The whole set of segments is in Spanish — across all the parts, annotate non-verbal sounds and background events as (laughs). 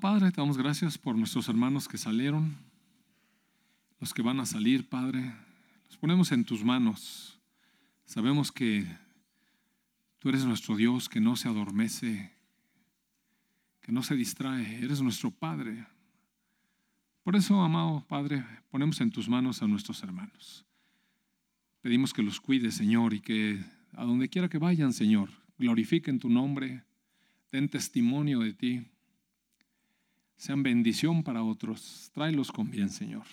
Padre, te damos gracias por nuestros hermanos que salieron, los que van a salir, Padre. Los ponemos en tus manos. Sabemos que tú eres nuestro Dios que no se adormece, que no se distrae. Eres nuestro Padre. Por eso, amado Padre, ponemos en tus manos a nuestros hermanos. Pedimos que los cuides, Señor, y que a donde quiera que vayan, Señor, glorifiquen tu nombre, den testimonio de ti, sean bendición para otros. Tráelos con bien, Señor.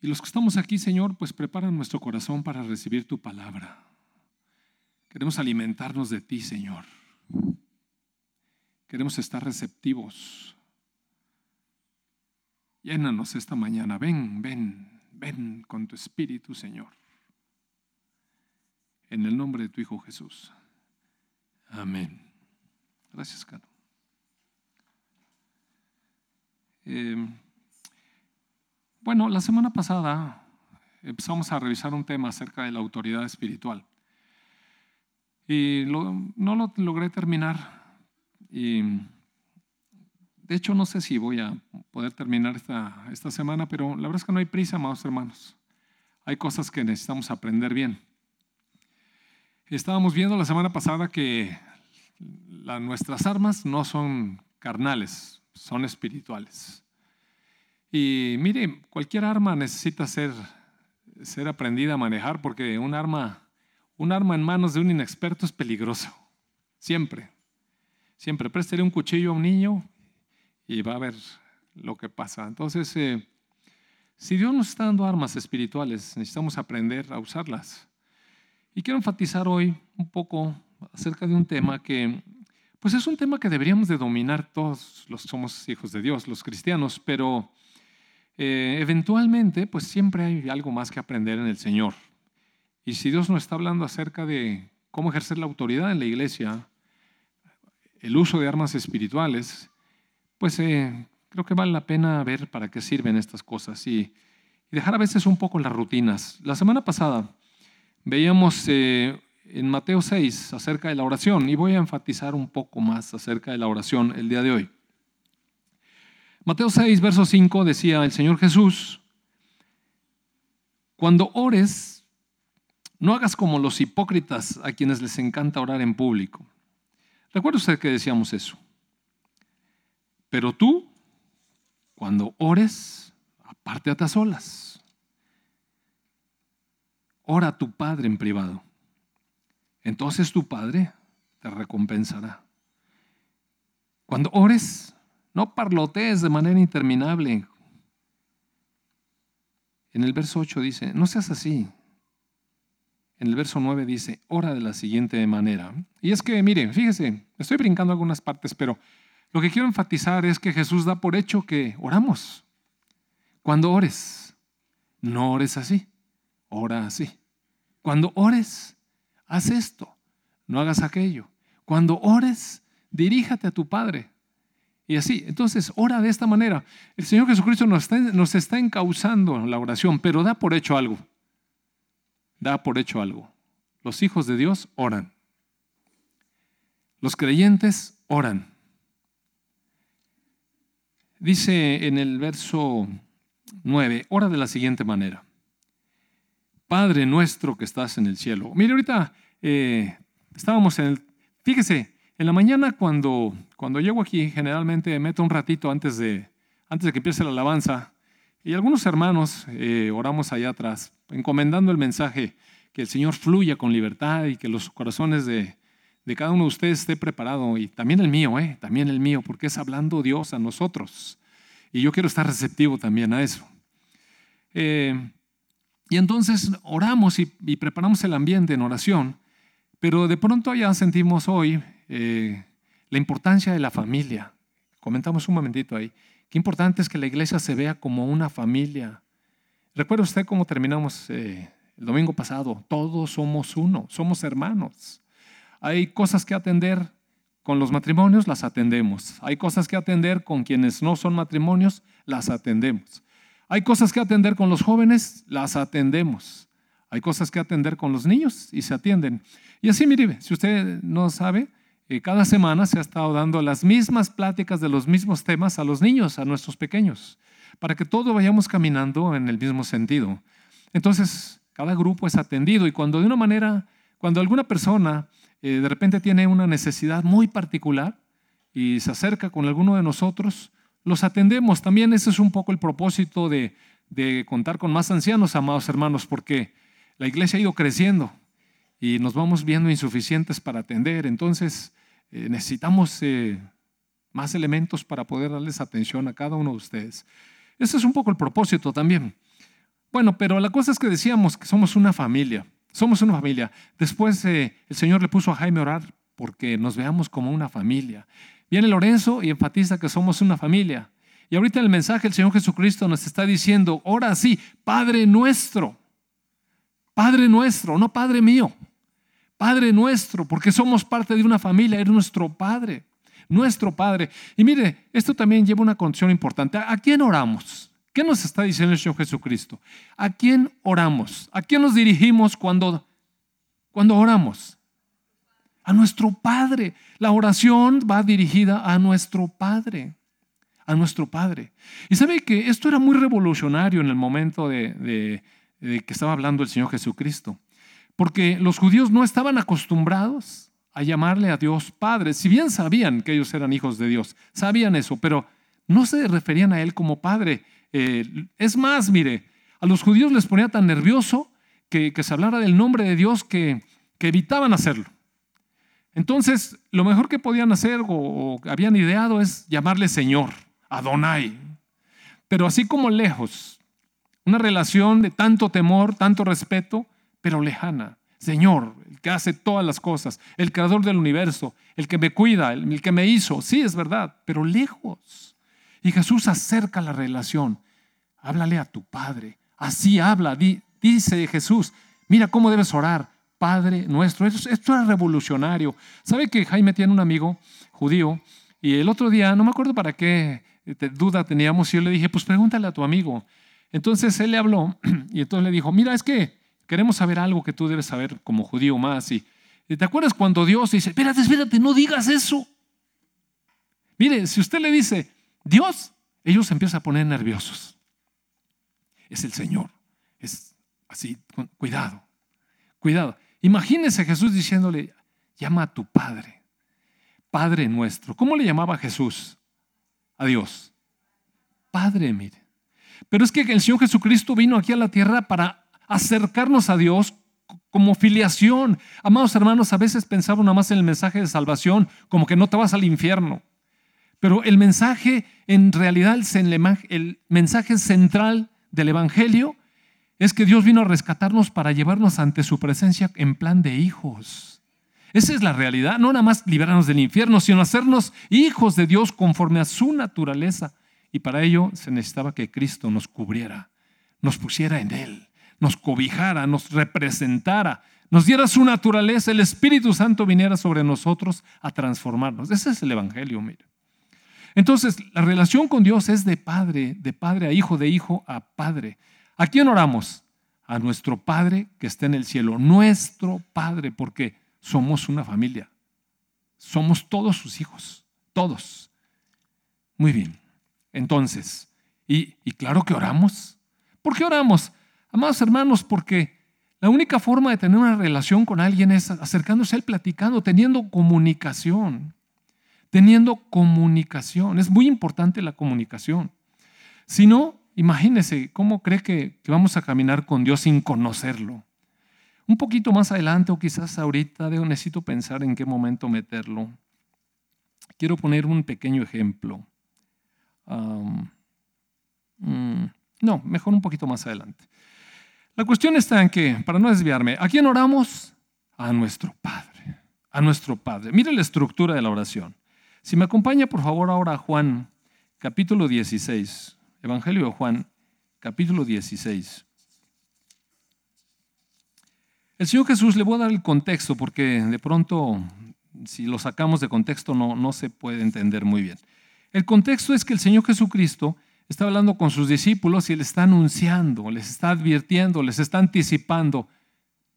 Y los que estamos aquí, Señor, pues preparan nuestro corazón para recibir tu palabra. Queremos alimentarnos de ti, Señor. Queremos estar receptivos. Llénanos esta mañana. Ven, ven, ven con tu espíritu, Señor. En el nombre de tu Hijo Jesús. Amén. Gracias, Cano. Eh, bueno, la semana pasada empezamos a revisar un tema acerca de la autoridad espiritual. Y no lo logré terminar. Y de hecho, no sé si voy a poder terminar esta, esta semana, pero la verdad es que no hay prisa, amados hermanos. Hay cosas que necesitamos aprender bien. Estábamos viendo la semana pasada que nuestras armas no son carnales, son espirituales. Y mire, cualquier arma necesita ser, ser aprendida a manejar porque un arma, un arma en manos de un inexperto es peligroso. Siempre. Siempre. Préstele un cuchillo a un niño y va a ver lo que pasa. Entonces, eh, si Dios nos está dando armas espirituales, necesitamos aprender a usarlas. Y quiero enfatizar hoy un poco acerca de un tema que, pues es un tema que deberíamos de dominar todos los que somos hijos de Dios, los cristianos, pero eh, eventualmente, pues siempre hay algo más que aprender en el Señor. Y si Dios nos está hablando acerca de cómo ejercer la autoridad en la iglesia, el uso de armas espirituales, pues eh, creo que vale la pena ver para qué sirven estas cosas y, dejar a veces un poco las rutinas. La semana pasada veíamos eh, en Mateo 6 acerca de la oración y voy a enfatizar un poco más acerca de la oración el día de hoy. Mateo 6, verso 5 decía el Señor Jesús, cuando ores, no hagas como los hipócritas a quienes les encanta orar en público. Recuerda usted que decíamos eso. Pero tú, cuando ores, apártate a solas. Ora a tu Padre en privado. Entonces tu Padre te recompensará. Cuando ores, no parlotees de manera interminable. En el verso 8 dice, no seas así. En el verso 9 dice, ora de la siguiente manera. Y es que, mire, fíjese, estoy brincando algunas partes, pero lo que quiero enfatizar es que Jesús da por hecho que oramos. Cuando ores, no ores así, ora así. Cuando ores, haz esto, no hagas aquello. Cuando ores, diríjate a tu Padre. Y así, entonces, ora de esta manera. El Señor Jesucristo nos está, nos está encauzando la oración, pero da por hecho algo. Da por hecho algo. Los hijos de Dios oran. Los creyentes oran. Dice en el verso 9, ora de la siguiente manera. Padre nuestro que estás en el cielo. Mire, ahorita eh, estábamos en el... Fíjese, en la mañana cuando, cuando llego aquí, generalmente meto un ratito antes de, antes de que empiece la alabanza y algunos hermanos eh, oramos allá atrás, encomendando el mensaje, que el Señor fluya con libertad y que los corazones de, de cada uno de ustedes esté preparado y también el mío, eh, también el mío, porque es hablando Dios a nosotros. Y yo quiero estar receptivo también a eso. Eh, y entonces oramos y, y, preparamos el ambiente en oración, pero de pronto ya sentimos hoy eh, la importancia de la familia. Comentamos un momentito ahí. Qué importante es que la iglesia se vea como una familia. ¿Recuerda usted cómo terminamos eh, el domingo pasado? Todos somos uno, somos hermanos. Hay cosas que atender con los matrimonios, las atendemos. Hay cosas que atender con quienes no son matrimonios, las atendemos. Hay cosas que atender con los jóvenes, las atendemos. Hay cosas que atender con los niños y se atienden. Y así, mire, si usted no sabe, eh, cada semana se ha estado dando las mismas pláticas de los mismos temas a los niños, a nuestros pequeños, para que todos vayamos caminando en el mismo sentido. Entonces, cada grupo es atendido y cuando de una manera, cuando alguna persona eh, de repente tiene una necesidad muy particular y se acerca con alguno de nosotros, los atendemos. También ese es un poco el propósito de, de contar con más ancianos, amados hermanos, porque la iglesia ha ido creciendo y nos vamos viendo insuficientes para atender. Entonces, eh, necesitamos eh, más elementos para poder darles atención a cada uno de ustedes. Ese es un poco el propósito también. Bueno, pero la cosa es que decíamos que somos una familia. Somos una familia. Después eh, el Señor le puso a Jaime a orar porque nos veamos como una familia. Viene Lorenzo y enfatiza que somos una familia. Y ahorita en el mensaje el Señor Jesucristo nos está diciendo, ahora sí, Padre nuestro. Padre nuestro, no Padre mío. Padre nuestro, porque somos parte de una familia, es nuestro Padre, nuestro Padre. Y mire, esto también lleva una condición importante. ¿A quién oramos? ¿Qué nos está diciendo el Señor Jesucristo? ¿A quién oramos? ¿A quién nos dirigimos cuando, cuando oramos? A nuestro Padre. La oración va dirigida a nuestro Padre. A nuestro Padre. Y sabe que esto era muy revolucionario en el momento de que estaba hablando el Señor Jesucristo porque los judíos no estaban acostumbrados a llamarle a Dios Padre, si bien sabían que ellos eran hijos de Dios, sabían eso, pero no se referían a Él como Padre. Eh, es más, mire, a los judíos les ponía tan nervioso que, se hablara del nombre de Dios que, evitaban hacerlo. Entonces, lo mejor que podían hacer o, o habían ideado es llamarle Señor, Adonai. Pero así como lejos, una relación de tanto temor, tanto respeto, pero lejana. Señor, el que hace todas las cosas, el creador del universo, el que me cuida, el, que me hizo. Sí, es verdad, pero lejos. Y Jesús acerca la relación. Háblale a tu Padre. Así habla, dice Jesús. Mira cómo debes orar. Padre nuestro. Esto, esto es revolucionario. ¿Sabe que Jaime tiene un amigo judío? Y el otro día, no me acuerdo para qué duda teníamos, y yo le dije, pues pregúntale a tu amigo. Entonces él le habló (clears throat) y entonces le dijo, mira, es que Queremos saber algo que tú debes saber como judío más. Y, ¿Te acuerdas cuando Dios dice, espérate, espérate, no digas eso? Mire, si usted le dice, Dios, ellos se empiezan a poner nerviosos. Es el Señor. Es así, cuidado, cuidado. Imagínese Jesús diciéndole, llama a tu Padre, Padre nuestro. ¿Cómo le llamaba Jesús a Dios? Padre, mire. Pero es que el Señor Jesucristo vino aquí a la tierra para acercarnos a Dios como filiación. Amados hermanos, a veces pensamos nada más en el mensaje de salvación, como que no te vas al infierno. Pero el mensaje, en realidad, el mensaje central del Evangelio es que Dios vino a rescatarnos para llevarnos ante su presencia en plan de hijos. Esa es la realidad, no nada más liberarnos del infierno, sino hacernos hijos de Dios conforme a su naturaleza. Y para ello se necesitaba que Cristo nos cubriera, nos pusiera en Él nos cobijara, nos representara, nos diera su naturaleza, el Espíritu Santo viniera sobre nosotros a transformarnos. Ese es el Evangelio, mire. Entonces, la relación con Dios es de padre, de padre a hijo, de hijo a padre. ¿A quién oramos? A nuestro Padre que está en el cielo, nuestro Padre, porque somos una familia. Somos todos sus hijos, todos. Muy bien. Entonces, y, y claro que oramos. ¿Por qué oramos? Amados hermanos, porque la única forma de tener una relación con alguien es acercándose a él, platicando, teniendo comunicación. Teniendo comunicación. Es muy importante la comunicación. Si no, imagínese cómo cree que, vamos a caminar con Dios sin conocerlo. Un poquito más adelante o quizás ahorita necesito pensar en qué momento meterlo. Quiero poner un pequeño ejemplo. Mm, no, mejor un poquito más adelante. La cuestión está en que, para no desviarme, ¿a quién oramos? A nuestro Padre, a nuestro Padre. Mire la estructura de la oración. Si me acompaña, por favor, ahora a Juan, capítulo 16, Evangelio de Juan, capítulo 16. El Señor Jesús, le voy a dar el contexto porque de pronto, si lo sacamos de contexto, no, no se puede entender muy bien. El contexto es que el Señor Jesucristo está hablando con sus discípulos y les está anunciando, les está advirtiendo, les está anticipando.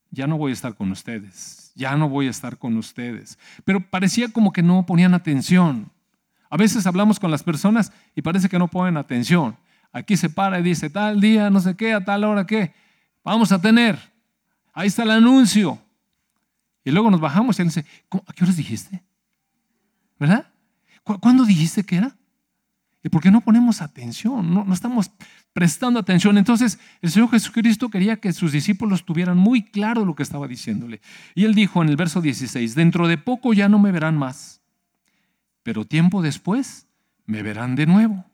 ya no voy a estar con ustedes, ya no voy a estar con ustedes. Pero parecía como que no ponían atención. A veces hablamos con las personas y parece que no ponen atención. Aquí se para y dice, tal día, no sé qué, a tal hora qué, vamos a tener. Ahí está el anuncio. Y luego nos bajamos y él dice, ¿a qué horas dijiste? ¿Verdad? ¿Cuándo dijiste que era? ¿Y por qué no ponemos atención? No, no, estamos prestando atención. Entonces, el Señor Jesucristo quería que sus discípulos tuvieran muy claro lo que estaba diciéndole. Y él dijo en el verso 16, dentro de poco ya no me verán más, pero tiempo después me verán de nuevo.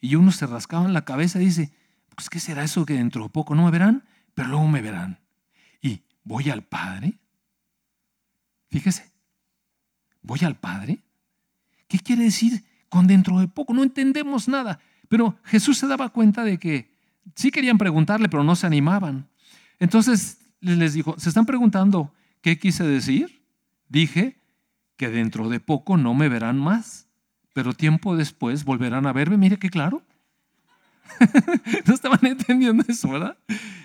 Y uno se rascaba en la cabeza y dice, pues ¿qué será eso que dentro de poco no me verán, pero luego me verán? Y voy al Padre. Fíjese, voy al Padre. ¿Qué quiere decir con dentro de poco? No entendemos nada. Pero Jesús se daba cuenta de que sí querían preguntarle, pero no se animaban. Entonces les dijo, ¿se están preguntando qué quise decir? Dije que dentro de poco no me verán más, pero tiempo después volverán a verme. Mire qué claro. (laughs) no estaban entendiendo eso, ¿verdad?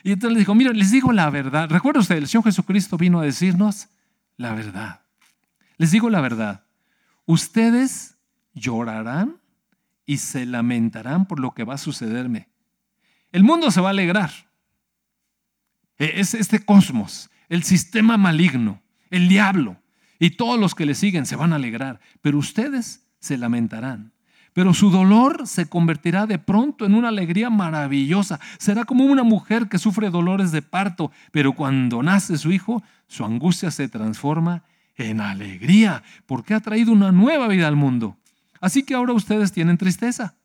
Y entonces les dijo, mira, les digo la verdad. Recuerda usted, el Señor Jesucristo vino a decirnos la verdad. Les digo la verdad. Ustedes llorarán y se lamentarán por lo que va a sucederme. El mundo se va a alegrar. E, es este cosmos, el sistema maligno, el diablo y todos los que le siguen se van a alegrar, pero ustedes se lamentarán. Pero su dolor se convertirá de pronto en una alegría maravillosa. Será como una mujer que sufre dolores de parto, pero cuando nace su hijo, su angustia se transforma en alegría, porque ha traído una nueva vida al mundo. Así que ahora ustedes tienen tristeza,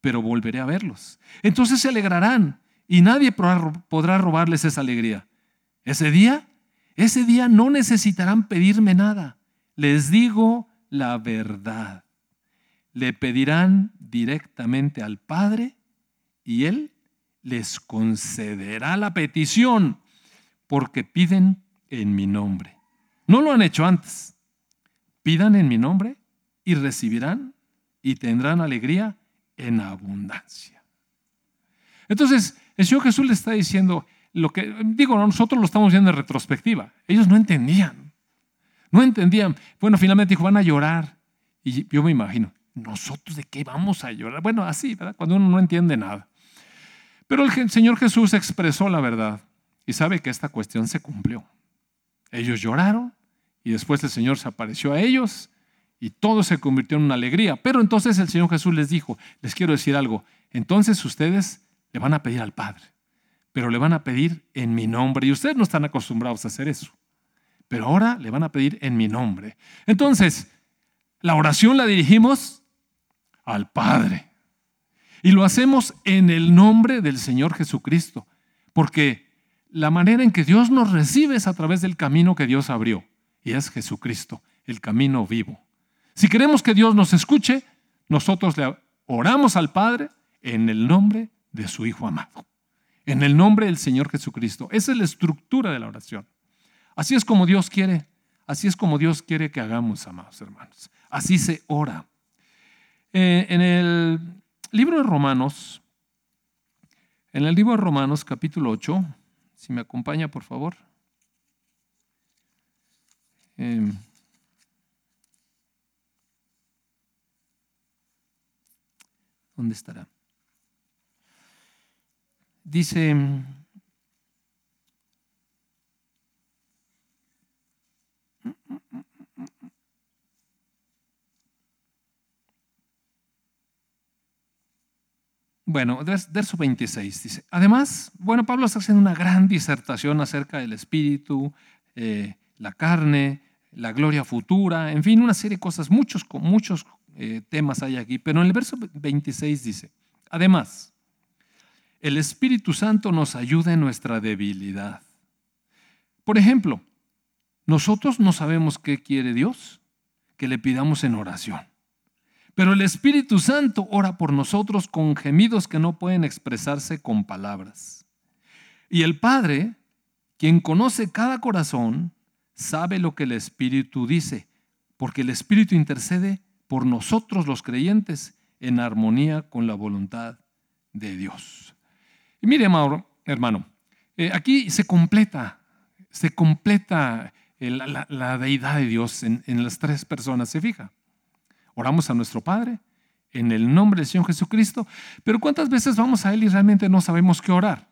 pero volveré a verlos. Entonces se alegrarán y nadie podrá robarles esa alegría. Ese día, ese día no necesitarán pedirme nada. Les digo la verdad. Le pedirán directamente al Padre y Él les concederá la petición porque piden en mi nombre. No lo han hecho antes. Pidan en mi nombre y recibirán y tendrán alegría en abundancia. Entonces, el Señor Jesús le está diciendo lo que, digo, nosotros lo estamos viendo en retrospectiva. Ellos no entendían. No entendían. Bueno, finalmente dijo, van a llorar. Y yo me imagino, ¿nosotros de qué vamos a llorar? Bueno, así, ¿verdad? Cuando uno no entiende nada. Pero el Señor Jesús expresó la verdad y sabe que esta cuestión se cumplió. Ellos lloraron y después el Señor se apareció a ellos y todo se convirtió en una alegría. Pero entonces el Señor Jesús les dijo, les quiero decir algo, entonces ustedes le van a pedir al Padre, pero le van a pedir en mi nombre. Y ustedes no están acostumbrados a hacer eso. Pero ahora le van a pedir en mi nombre. Entonces, la oración la dirigimos al Padre. Y lo hacemos en el nombre del Señor Jesucristo. Porque la manera en que Dios nos recibe es a través del camino que Dios abrió. Y es Jesucristo, el camino vivo. Si queremos que Dios nos escuche, nosotros le oramos al Padre en el nombre de su Hijo amado, en el nombre del Señor Jesucristo. Esa es la estructura de la oración. Así es como Dios quiere, así es como Dios quiere que hagamos, amados hermanos. Así se ora. Eh, en el libro de Romanos, en el libro de Romanos capítulo 8, si me acompaña por favor. Eh, ¿Dónde estará? Dice, Bueno, verso 26 dice, además, bueno, Pablo está haciendo una gran disertación acerca del espíritu, eh, la carne, la gloria futura, en fin, una serie de cosas, muchos, muchos eh, temas hay aquí, pero en el verso 26 dice, además, el Espíritu Santo nos ayuda en nuestra debilidad. Por ejemplo, nosotros no sabemos qué quiere Dios, que le pidamos en oración. Pero el Espíritu Santo ora por nosotros con gemidos que no pueden expresarse con palabras. Y el Padre, quien conoce cada corazón, sabe lo que el Espíritu dice, porque el Espíritu intercede por nosotros los creyentes en armonía con la voluntad de Dios. Y mire, hermano, Eh, aquí se completa, se completa la, deidad de Dios en, las tres personas, se fija. Oramos a nuestro Padre en el nombre del Señor Jesucristo, pero ¿cuántas veces vamos a Él y realmente no sabemos qué orar?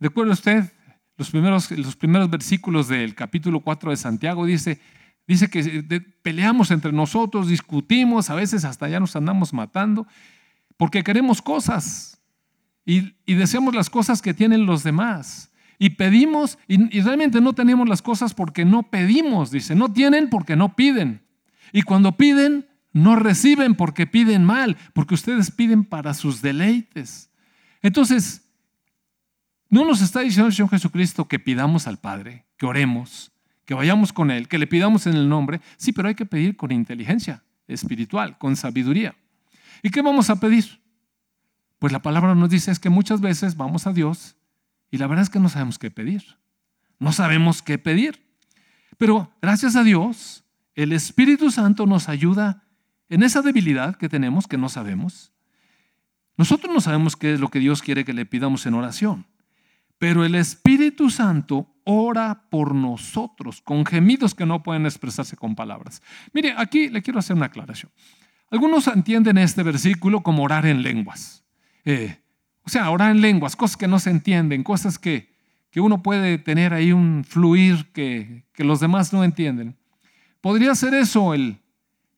¿Recuerda usted los primeros, los primeros versículos del capítulo 4 de Santiago? Dice, dice que peleamos entre nosotros, discutimos, a veces hasta ya nos andamos matando, porque queremos cosas y, deseamos las cosas que tienen los demás. Y pedimos y, y realmente no tenemos las cosas porque no pedimos, dice, no tienen porque no piden. Y cuando piden, no reciben porque piden mal, porque ustedes piden para sus deleites. Entonces, no nos está diciendo el Señor Jesucristo que pidamos al Padre, que oremos, que vayamos con Él, que le pidamos en el nombre. Sí, pero hay que pedir con inteligencia espiritual, con sabiduría. ¿Y qué vamos a pedir? Pues la palabra nos dice es que muchas veces vamos a Dios y la verdad es que no sabemos qué pedir. No sabemos qué pedir. Pero gracias a Dios, el Espíritu Santo nos ayuda en esa debilidad que tenemos, que no sabemos. Nosotros no sabemos qué es lo que Dios quiere que le pidamos en oración, pero el Espíritu Santo ora por nosotros con gemidos que no pueden expresarse con palabras. Mire, aquí le quiero hacer una aclaración. Algunos entienden este versículo como orar en lenguas. Eh, o sea, orar en lenguas, cosas que no se entienden, cosas que, que uno puede tener ahí un fluir que, que los demás no entienden. ¿Podría ser eso el,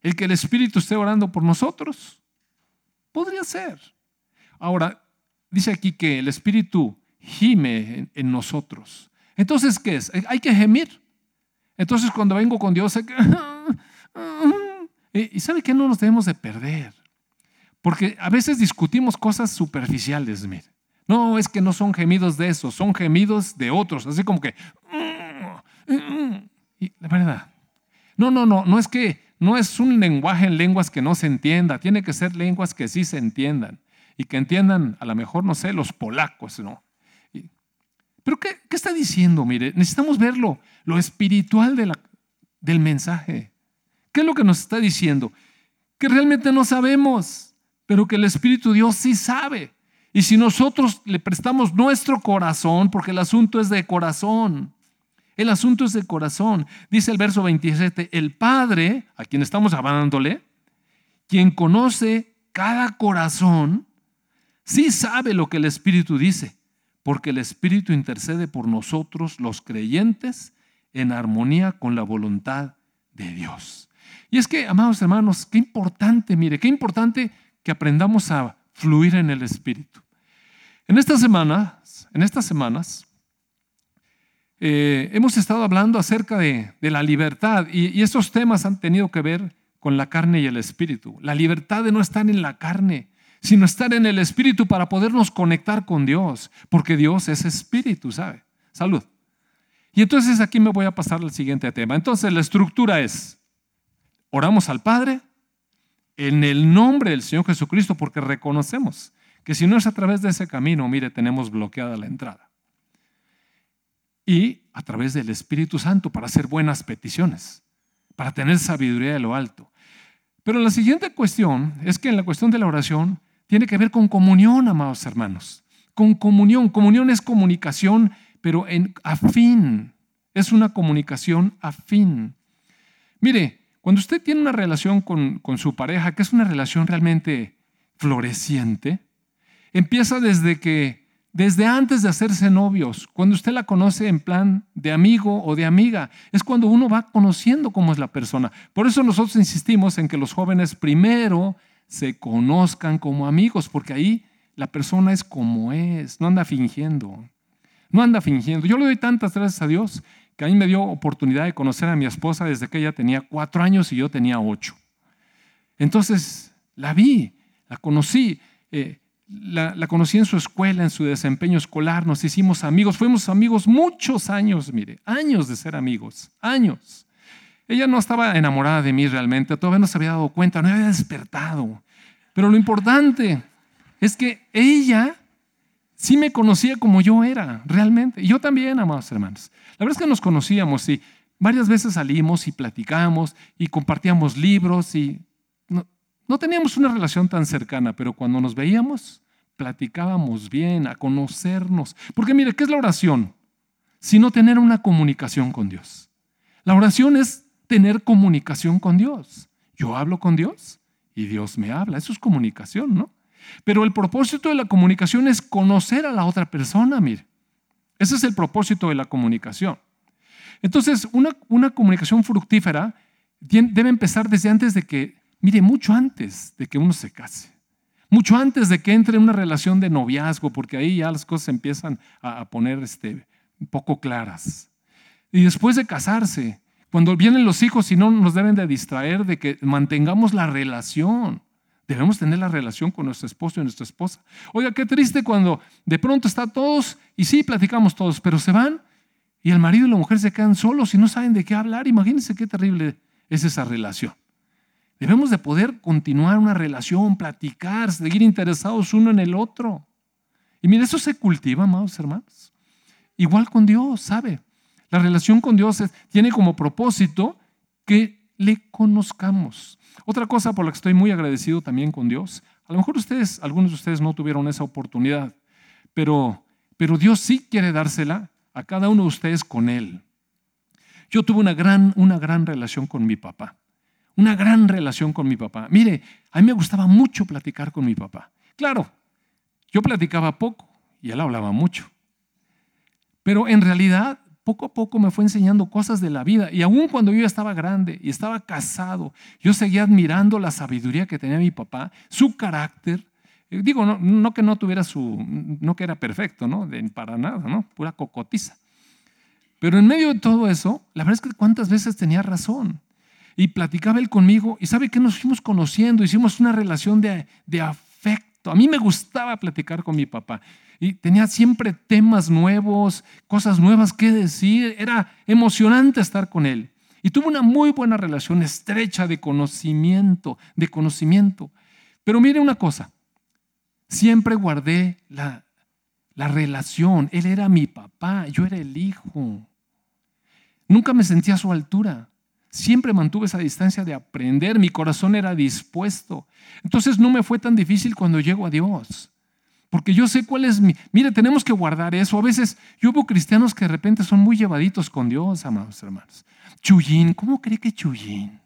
el que el Espíritu esté orando por nosotros? Podría ser. Ahora, dice aquí que el Espíritu gime en, nosotros. Entonces, ¿qué es? Hay que gemir. Entonces, cuando vengo con Dios, hay que... (laughs) y sabe que no nos debemos de perder. Porque a veces discutimos cosas superficiales, mire. No, es que no son gemidos de esos, son gemidos de otros. Así como que... Y la verdad. No, no, no, no es que no es un lenguaje en lenguas que no se entienda, tiene que ser lenguas que sí se entiendan y que entiendan a lo mejor, no sé, los polacos, ¿no? Pero ¿qué, está diciendo? Mire, necesitamos verlo, lo espiritual de la, del mensaje. ¿Qué es lo que nos está diciendo? Que realmente no sabemos, pero que el Espíritu Dios sí sabe. Y si nosotros le prestamos nuestro corazón, porque el asunto es de corazón, el asunto es de corazón. Dice el verso 27, el Padre, a quien estamos hablándole, quien conoce cada corazón, sí sabe lo que el Espíritu dice, porque el Espíritu intercede por nosotros los creyentes en armonía con la voluntad de Dios. Y es que, amados hermanos, qué importante, mire, qué importante que aprendamos a fluir en el Espíritu. En estas semanas, en estas semanas, eh, hemos estado hablando acerca de, la libertad y, estos temas han tenido que ver con la carne y el espíritu. La libertad de no estar en la carne, sino estar en el espíritu para podernos conectar con Dios, porque Dios es espíritu, ¿sabe? Salud. Y entonces aquí me voy a pasar al siguiente tema. Entonces la estructura es, oramos al Padre en el nombre del Señor Jesucristo porque reconocemos que si no es a través de ese camino, mire, tenemos bloqueada la entrada y a través del Espíritu Santo para hacer buenas peticiones, para tener sabiduría de lo alto. Pero la siguiente cuestión es que en la cuestión de la oración tiene que ver con comunión, amados hermanos. Con comunión. Comunión es comunicación, pero en afín. Es una comunicación afín. Mire, cuando usted tiene una relación con, con su pareja, que es una relación realmente floreciente, empieza desde que desde antes de hacerse novios, cuando usted la conoce en plan de amigo o de amiga, es cuando uno va conociendo cómo es la persona. Por eso nosotros insistimos en que los jóvenes primero se conozcan como amigos, porque ahí la persona es como es, no anda fingiendo, no anda fingiendo. Yo le doy tantas gracias a Dios que a mí me dio oportunidad de conocer a mi esposa desde que ella tenía cuatro años y yo tenía ocho. Entonces la vi, la conocí. Eh, la, conocí en su escuela, en su desempeño escolar, nos hicimos amigos, fuimos amigos muchos años, mire, años de ser amigos, años. Ella no estaba enamorada de mí realmente, todavía no se había dado cuenta, no había despertado. Pero lo importante es que ella sí me conocía como yo era, realmente. Y yo también, amados hermanos. La verdad es que nos conocíamos y varias veces salimos y platicamos y compartíamos libros y no teníamos una relación tan cercana, pero cuando nos veíamos, platicábamos bien, a conocernos. Porque mire, ¿qué es la oración? sino tener una comunicación con Dios. La oración es tener comunicación con Dios. Yo hablo con Dios y Dios me habla. Eso es comunicación, ¿no? Pero el propósito de la comunicación es conocer a la otra persona, mire. Ese es el propósito de la comunicación. Entonces, una, una comunicación fructífera debe empezar desde antes de que, mire, mucho antes de que uno se case. Mucho antes de que entre en una relación de noviazgo, porque ahí ya las cosas empiezan a, poner este, un poco claras. Y después de casarse, cuando vienen los hijos y no nos deben de distraer de que mantengamos la relación. Debemos tener la relación con nuestro esposo y nuestra esposa. Oiga, qué triste cuando de pronto está todos y sí, platicamos todos, pero se van y el marido y la mujer se quedan solos y no saben de qué hablar. Imagínense qué terrible es esa relación. Debemos de poder continuar una relación, platicar, seguir interesados uno en el otro. Y mire, eso se cultiva, amados hermanos. Igual con Dios, ¿sabe? La relación con Dios tiene como propósito que le conozcamos. Otra cosa por la que estoy muy agradecido también con Dios, a lo mejor ustedes, algunos de ustedes no tuvieron esa oportunidad, pero, pero Dios sí quiere dársela a cada uno de ustedes con Él. Yo tuve una gran, una gran relación con mi papá, una gran relación con mi papá. Mire, a mí me gustaba mucho platicar con mi papá. Claro, yo platicaba poco y él hablaba mucho. Pero en realidad poco a poco me fue enseñando cosas de la vida. Y aún cuando yo ya estaba grande y estaba casado, yo seguía admirando la sabiduría que tenía mi papá, su carácter. Eh, digo, no, que no tuviera su, no que era perfecto, ¿no? para nada, ¿no? Pura cocotiza. Pero en medio de todo eso, la verdad es que cuántas veces tenía razón. Y platicaba él conmigo y sabe que nos fuimos conociendo, hicimos una relación de, de afecto. A mí me gustaba platicar con mi papá y tenía siempre temas nuevos, cosas nuevas que decir. Era emocionante estar con él. Y tuve una muy buena relación estrecha de conocimiento, de conocimiento. Pero mire una cosa, siempre guardé la, la relación. Él era mi papá, yo era el hijo. Nunca me sentía a su altura. Siempre mantuve esa distancia de aprender, mi corazón era dispuesto. Entonces no me fue tan difícil cuando llego a Dios. Porque yo sé cuál es mi... Mire, tenemos que guardar eso. A veces yo veo cristianos que de repente son muy llevaditos con Dios, amados hermanos. Chuyín, ¿cómo cree que Chuyín?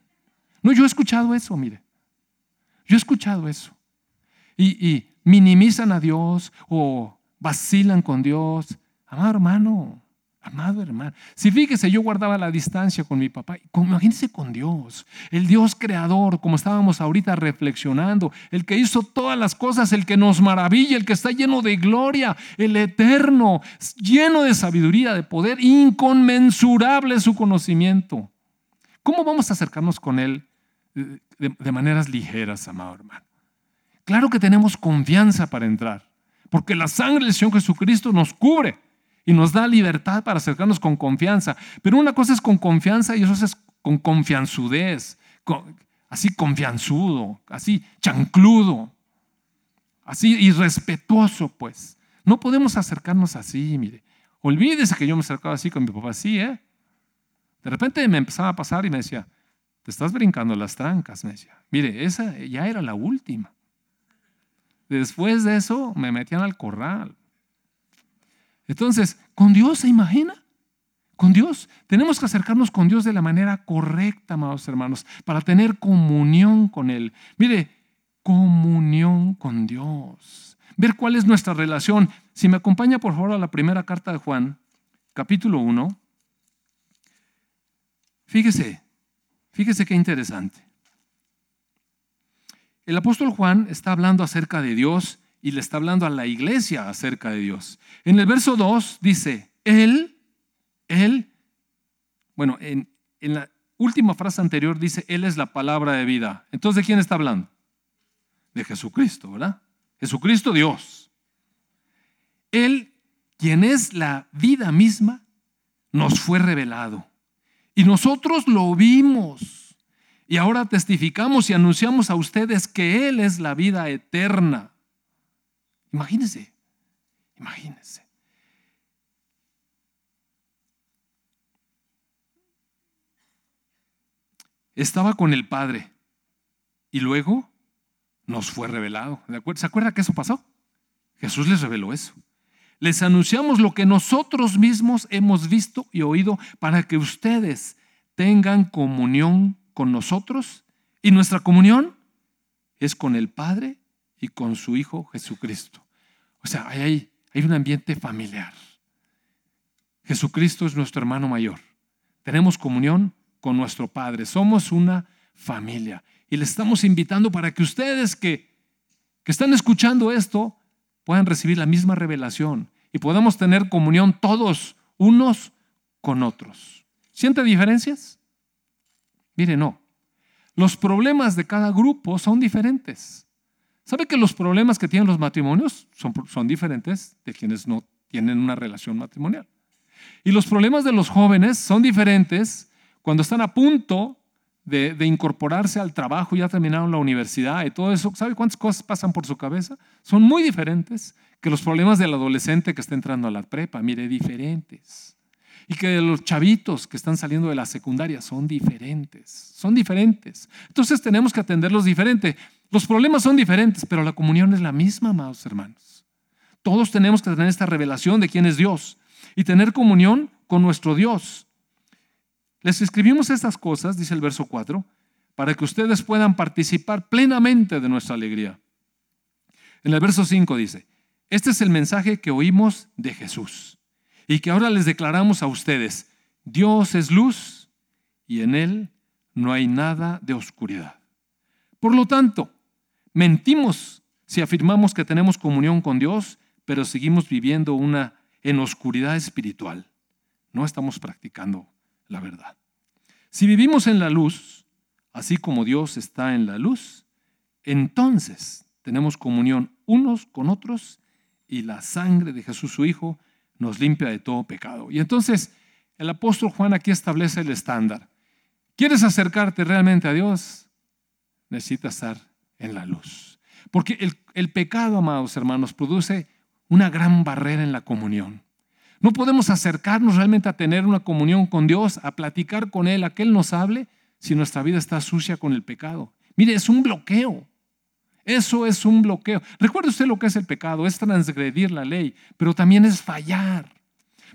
No, yo he escuchado eso, mire. Yo he escuchado eso. Y, y minimizan a Dios o vacilan con Dios. Amado hermano, Amado hermano, si fíjese, yo guardaba la distancia con mi papá, imagínese con Dios, el Dios creador, como estábamos ahorita reflexionando, el que hizo todas las cosas, el que nos maravilla, el que está lleno de gloria, el eterno, lleno de sabiduría, de poder, inconmensurable su conocimiento. ¿Cómo vamos a acercarnos con Él de, de maneras ligeras, amado hermano? Claro que tenemos confianza para entrar, porque la sangre del Señor Jesucristo nos cubre y nos da libertad para acercarnos con confianza. Pero una cosa es con confianza y eso es con confianzudez, así confianzudo, así chancludo, así irrespetuoso, pues. No podemos acercarnos así, mire. Olvídese que yo me acercaba así con mi papá, así, ¿eh? De repente me empezaba a pasar y me decía, te estás brincando las trancas, me decía. Mire, esa ya era la última. Después de eso me metían al corral. Entonces, con Dios se imagina. Con Dios. Tenemos que acercarnos con Dios de la manera correcta, amados hermanos, para tener comunión con Él. Mire, comunión con Dios. Ver cuál es nuestra relación. Si me acompaña, por favor, a la primera carta de Juan, capítulo 1. Fíjese, fíjese qué interesante. El apóstol Juan está hablando acerca de Dios y le está hablando a la iglesia acerca de Dios. En el verso 2 dice, Él, Él, bueno, en, la última frase anterior dice, Él es la palabra de vida. Entonces, ¿de quién está hablando? De Jesucristo, ¿verdad? Jesucristo Dios. Él, quien es la vida misma, nos fue revelado. Y nosotros lo vimos. Y ahora testificamos y anunciamos a ustedes que Él es la vida eterna. Imagínense, imagínense. Estaba con el Padre y luego nos fue revelado. ¿Se acuerda que eso pasó? Jesús les reveló eso. les anunciamos lo que nosotros mismos hemos visto y oído para que ustedes tengan comunión con nosotros. Y nuestra comunión es con el Padre y con su Hijo Jesucristo. O sea, hay, un ambiente familiar. Jesucristo es nuestro hermano mayor. Tenemos comunión con nuestro Padre. Somos una familia. Y le estamos invitando para que ustedes que, que están escuchando esto puedan recibir la misma revelación y podamos tener comunión todos unos con otros. ¿Siente diferencias? Mire, no. Los problemas de cada grupo son diferentes. ¿Sabe que los problemas que tienen los matrimonios son, son diferentes de quienes no tienen una relación matrimonial? Y los problemas de los jóvenes son diferentes cuando están a punto de, incorporarse al trabajo, ya terminaron la universidad y todo eso. ¿Sabe cuántas cosas pasan por su cabeza? Son muy diferentes que los problemas del adolescente que está entrando a la prepa, mire, diferentes. Y que los chavitos que están saliendo de la secundaria son diferentes, son diferentes. Entonces tenemos que atenderlos diferente. Los problemas son diferentes, pero la comunión es la misma, amados hermanos. Todos tenemos que tener esta revelación de quién es Dios y tener comunión con nuestro Dios. Les escribimos estas cosas, dice el verso 4, para que ustedes puedan participar plenamente de nuestra alegría. En el verso 5 dice, este es el mensaje que oímos de Jesús y que ahora les declaramos a ustedes. Dios es luz y en Él no hay nada de oscuridad. Por lo tanto, mentimos si afirmamos que tenemos comunión con Dios, pero seguimos viviendo una en oscuridad espiritual. No estamos practicando la verdad. Si vivimos en la luz, así como Dios está en la luz, entonces tenemos comunión unos con otros y la sangre de Jesús su Hijo nos limpia de todo pecado. Y entonces el apóstol Juan aquí establece el estándar. ¿Quieres acercarte realmente a Dios? Necesitas estar en la luz. Porque el, el pecado, amados hermanos, produce una gran barrera en la comunión. No podemos acercarnos realmente a tener una comunión con Dios, a platicar con Él, a que Él nos hable, si nuestra vida está sucia con el pecado. Mire, es un bloqueo. Eso es un bloqueo. Recuerde usted lo que es el pecado, es transgredir la ley, pero también es fallar.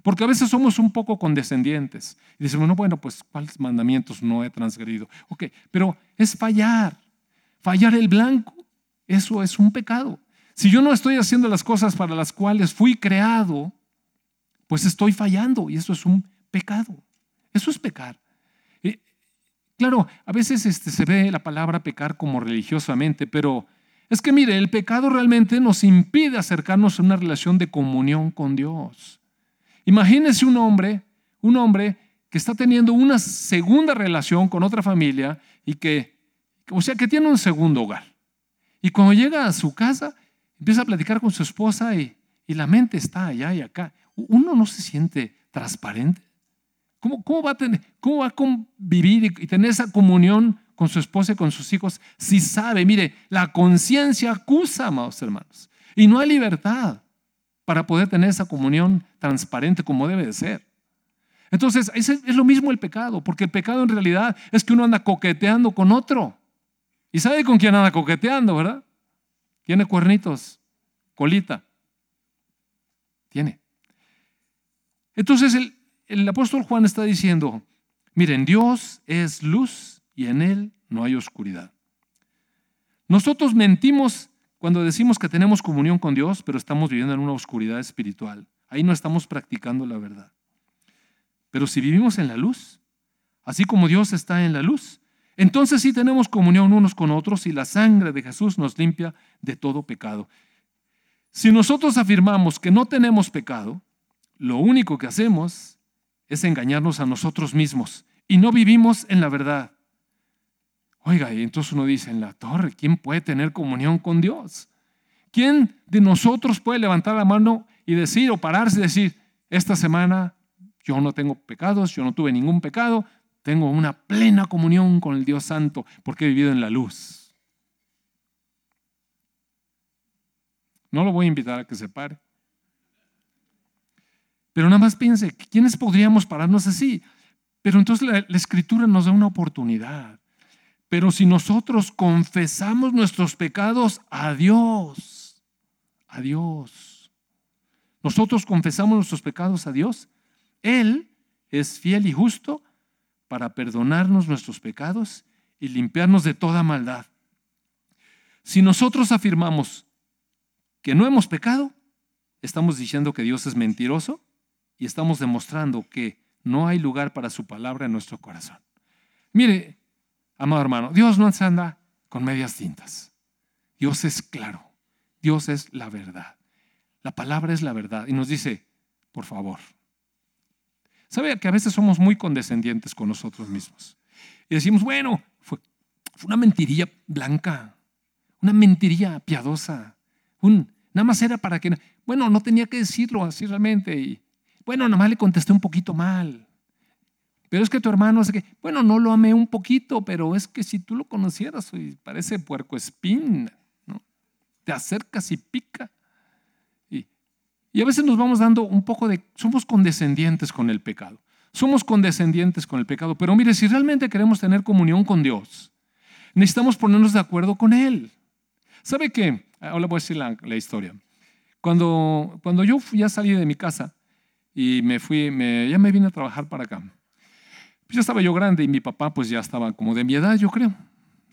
Porque a veces somos un poco condescendientes y decimos, no, bueno, pues ¿cuáles mandamientos no he transgredido? Ok, pero es fallar. Fallar el blanco, eso es un pecado. Si yo no estoy haciendo las cosas para las cuales fui creado, pues estoy fallando y eso es un pecado. Eso es pecar. claro, a veces este, se ve la palabra pecar como religiosamente, pero es que mire, el pecado realmente nos impide acercarnos a una relación de comunión con Dios. Imagínese un hombre, un hombre que está teniendo una segunda relación con otra familia y que, o sea, que tiene un segundo hogar. Y cuando llega a su casa, empieza a platicar con su esposa y, la mente está allá y acá uno no se siente transparente. ¿Cómo, va, a cómo va a convivir y, tener esa comunión con su esposa y con sus hijos si sabe, mire, la conciencia acusa, amados hermanos, y no hay libertad para poder tener esa comunión transparente como debe de ser. Entonces, es, lo mismo el pecado, porque el pecado en realidad es que uno anda coqueteando con otro. ¿Y sabe con quién anda coqueteando, verdad? Tiene cuernitos, colita. Tiene. Entonces el, apóstol Juan está diciendo, miren, Dios es luz y en Él no hay oscuridad. Nosotros mentimos cuando decimos que tenemos comunión con Dios, pero estamos viviendo en una oscuridad espiritual. Ahí no estamos practicando la verdad. Pero si vivimos en la luz, así como Dios está en la luz, entonces sí tenemos comunión unos con otros y la sangre de Jesús nos limpia de todo pecado. Si nosotros afirmamos que no tenemos pecado, lo único que hacemos es engañarnos a nosotros mismos y no vivimos en la verdad. Oiga, y entonces uno dice, en la torre, ¿quién puede tener comunión con Dios? ¿Quién de nosotros puede levantar la mano y decir o pararse y decir, esta semana yo no tengo pecados, yo no tuve ningún pecado, tengo una plena comunión con el Dios Santo porque he vivido en la luz? No lo voy a invitar a que se pare. Pero nada más piense, ¿quiénes podríamos pararnos así? Pero entonces la, escritura nos da una oportunidad. Pero si nosotros confesamos nuestros pecados a Dios, a Dios, nosotros confesamos nuestros pecados a Dios, Él es fiel y justo para perdonarnos nuestros pecados y limpiarnos de toda maldad. Si nosotros afirmamos que no hemos pecado, estamos diciendo que Dios es mentiroso y estamos demostrando que no hay lugar para su palabra en nuestro corazón. Mire, amado hermano, Dios no se anda con medias tintas. Dios es claro. Dios es la verdad. La palabra es la verdad. Y nos dice, por favor. ¿Sabe que a veces somos muy condescendientes con nosotros mismos? Y decimos, bueno, fue, una mentirilla blanca, una mentirilla piadosa. Un, nada más era para que, bueno, no tenía que decirlo así realmente. Y, bueno, nada más le contesté un poquito mal. Pero es que tu hermano es que, bueno, no lo amé un poquito, pero es que si tú lo conocieras, parece puerco espín, ¿no? Te acercas y pica. Y, y a veces nos vamos dando un poco de, somos condescendientes con el pecado. Somos condescendientes con el pecado. Pero mire, si realmente queremos tener comunión con Dios, necesitamos ponernos de acuerdo con Él. ¿Sabe qué? Ahora voy a decir la, historia. Cuando, cuando yo ya salí de mi casa y me fui, ya me vine a trabajar para acá pues ya estaba yo grande y mi papá pues ya estaba como de mi edad, yo creo.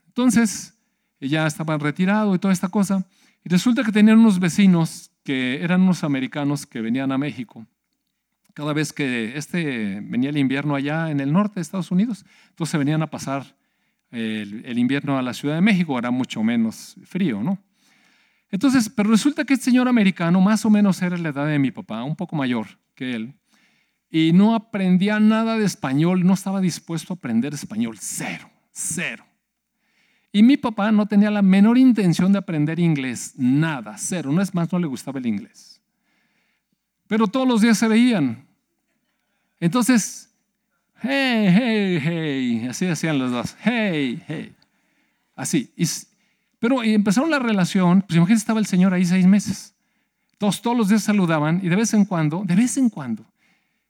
Entonces, ya estaba retirado y toda esta cosa. Y resulta que tenían unos vecinos que eran unos americanos que venían a México. Cada vez que este venía el invierno allá en el norte de Estados Unidos, entonces venían a pasar el, el invierno a la Ciudad de México, era mucho menos frío, ¿no? Entonces, pero resulta que este señor americano más o menos era la edad de mi papá, un poco mayor que él y no aprendía nada de español, no estaba dispuesto a aprender español, cero, cero. Y mi papá no tenía la menor intención de aprender inglés, nada, cero, no es más, no le gustaba el inglés. Pero todos los días se veían. Entonces, hey, hey, hey, así decían los dos, hey, hey, así. pero empezaron la relación, pues imagínense, estaba el señor ahí seis meses. Todos, todos los días saludaban y de vez en cuando, de vez en cuando,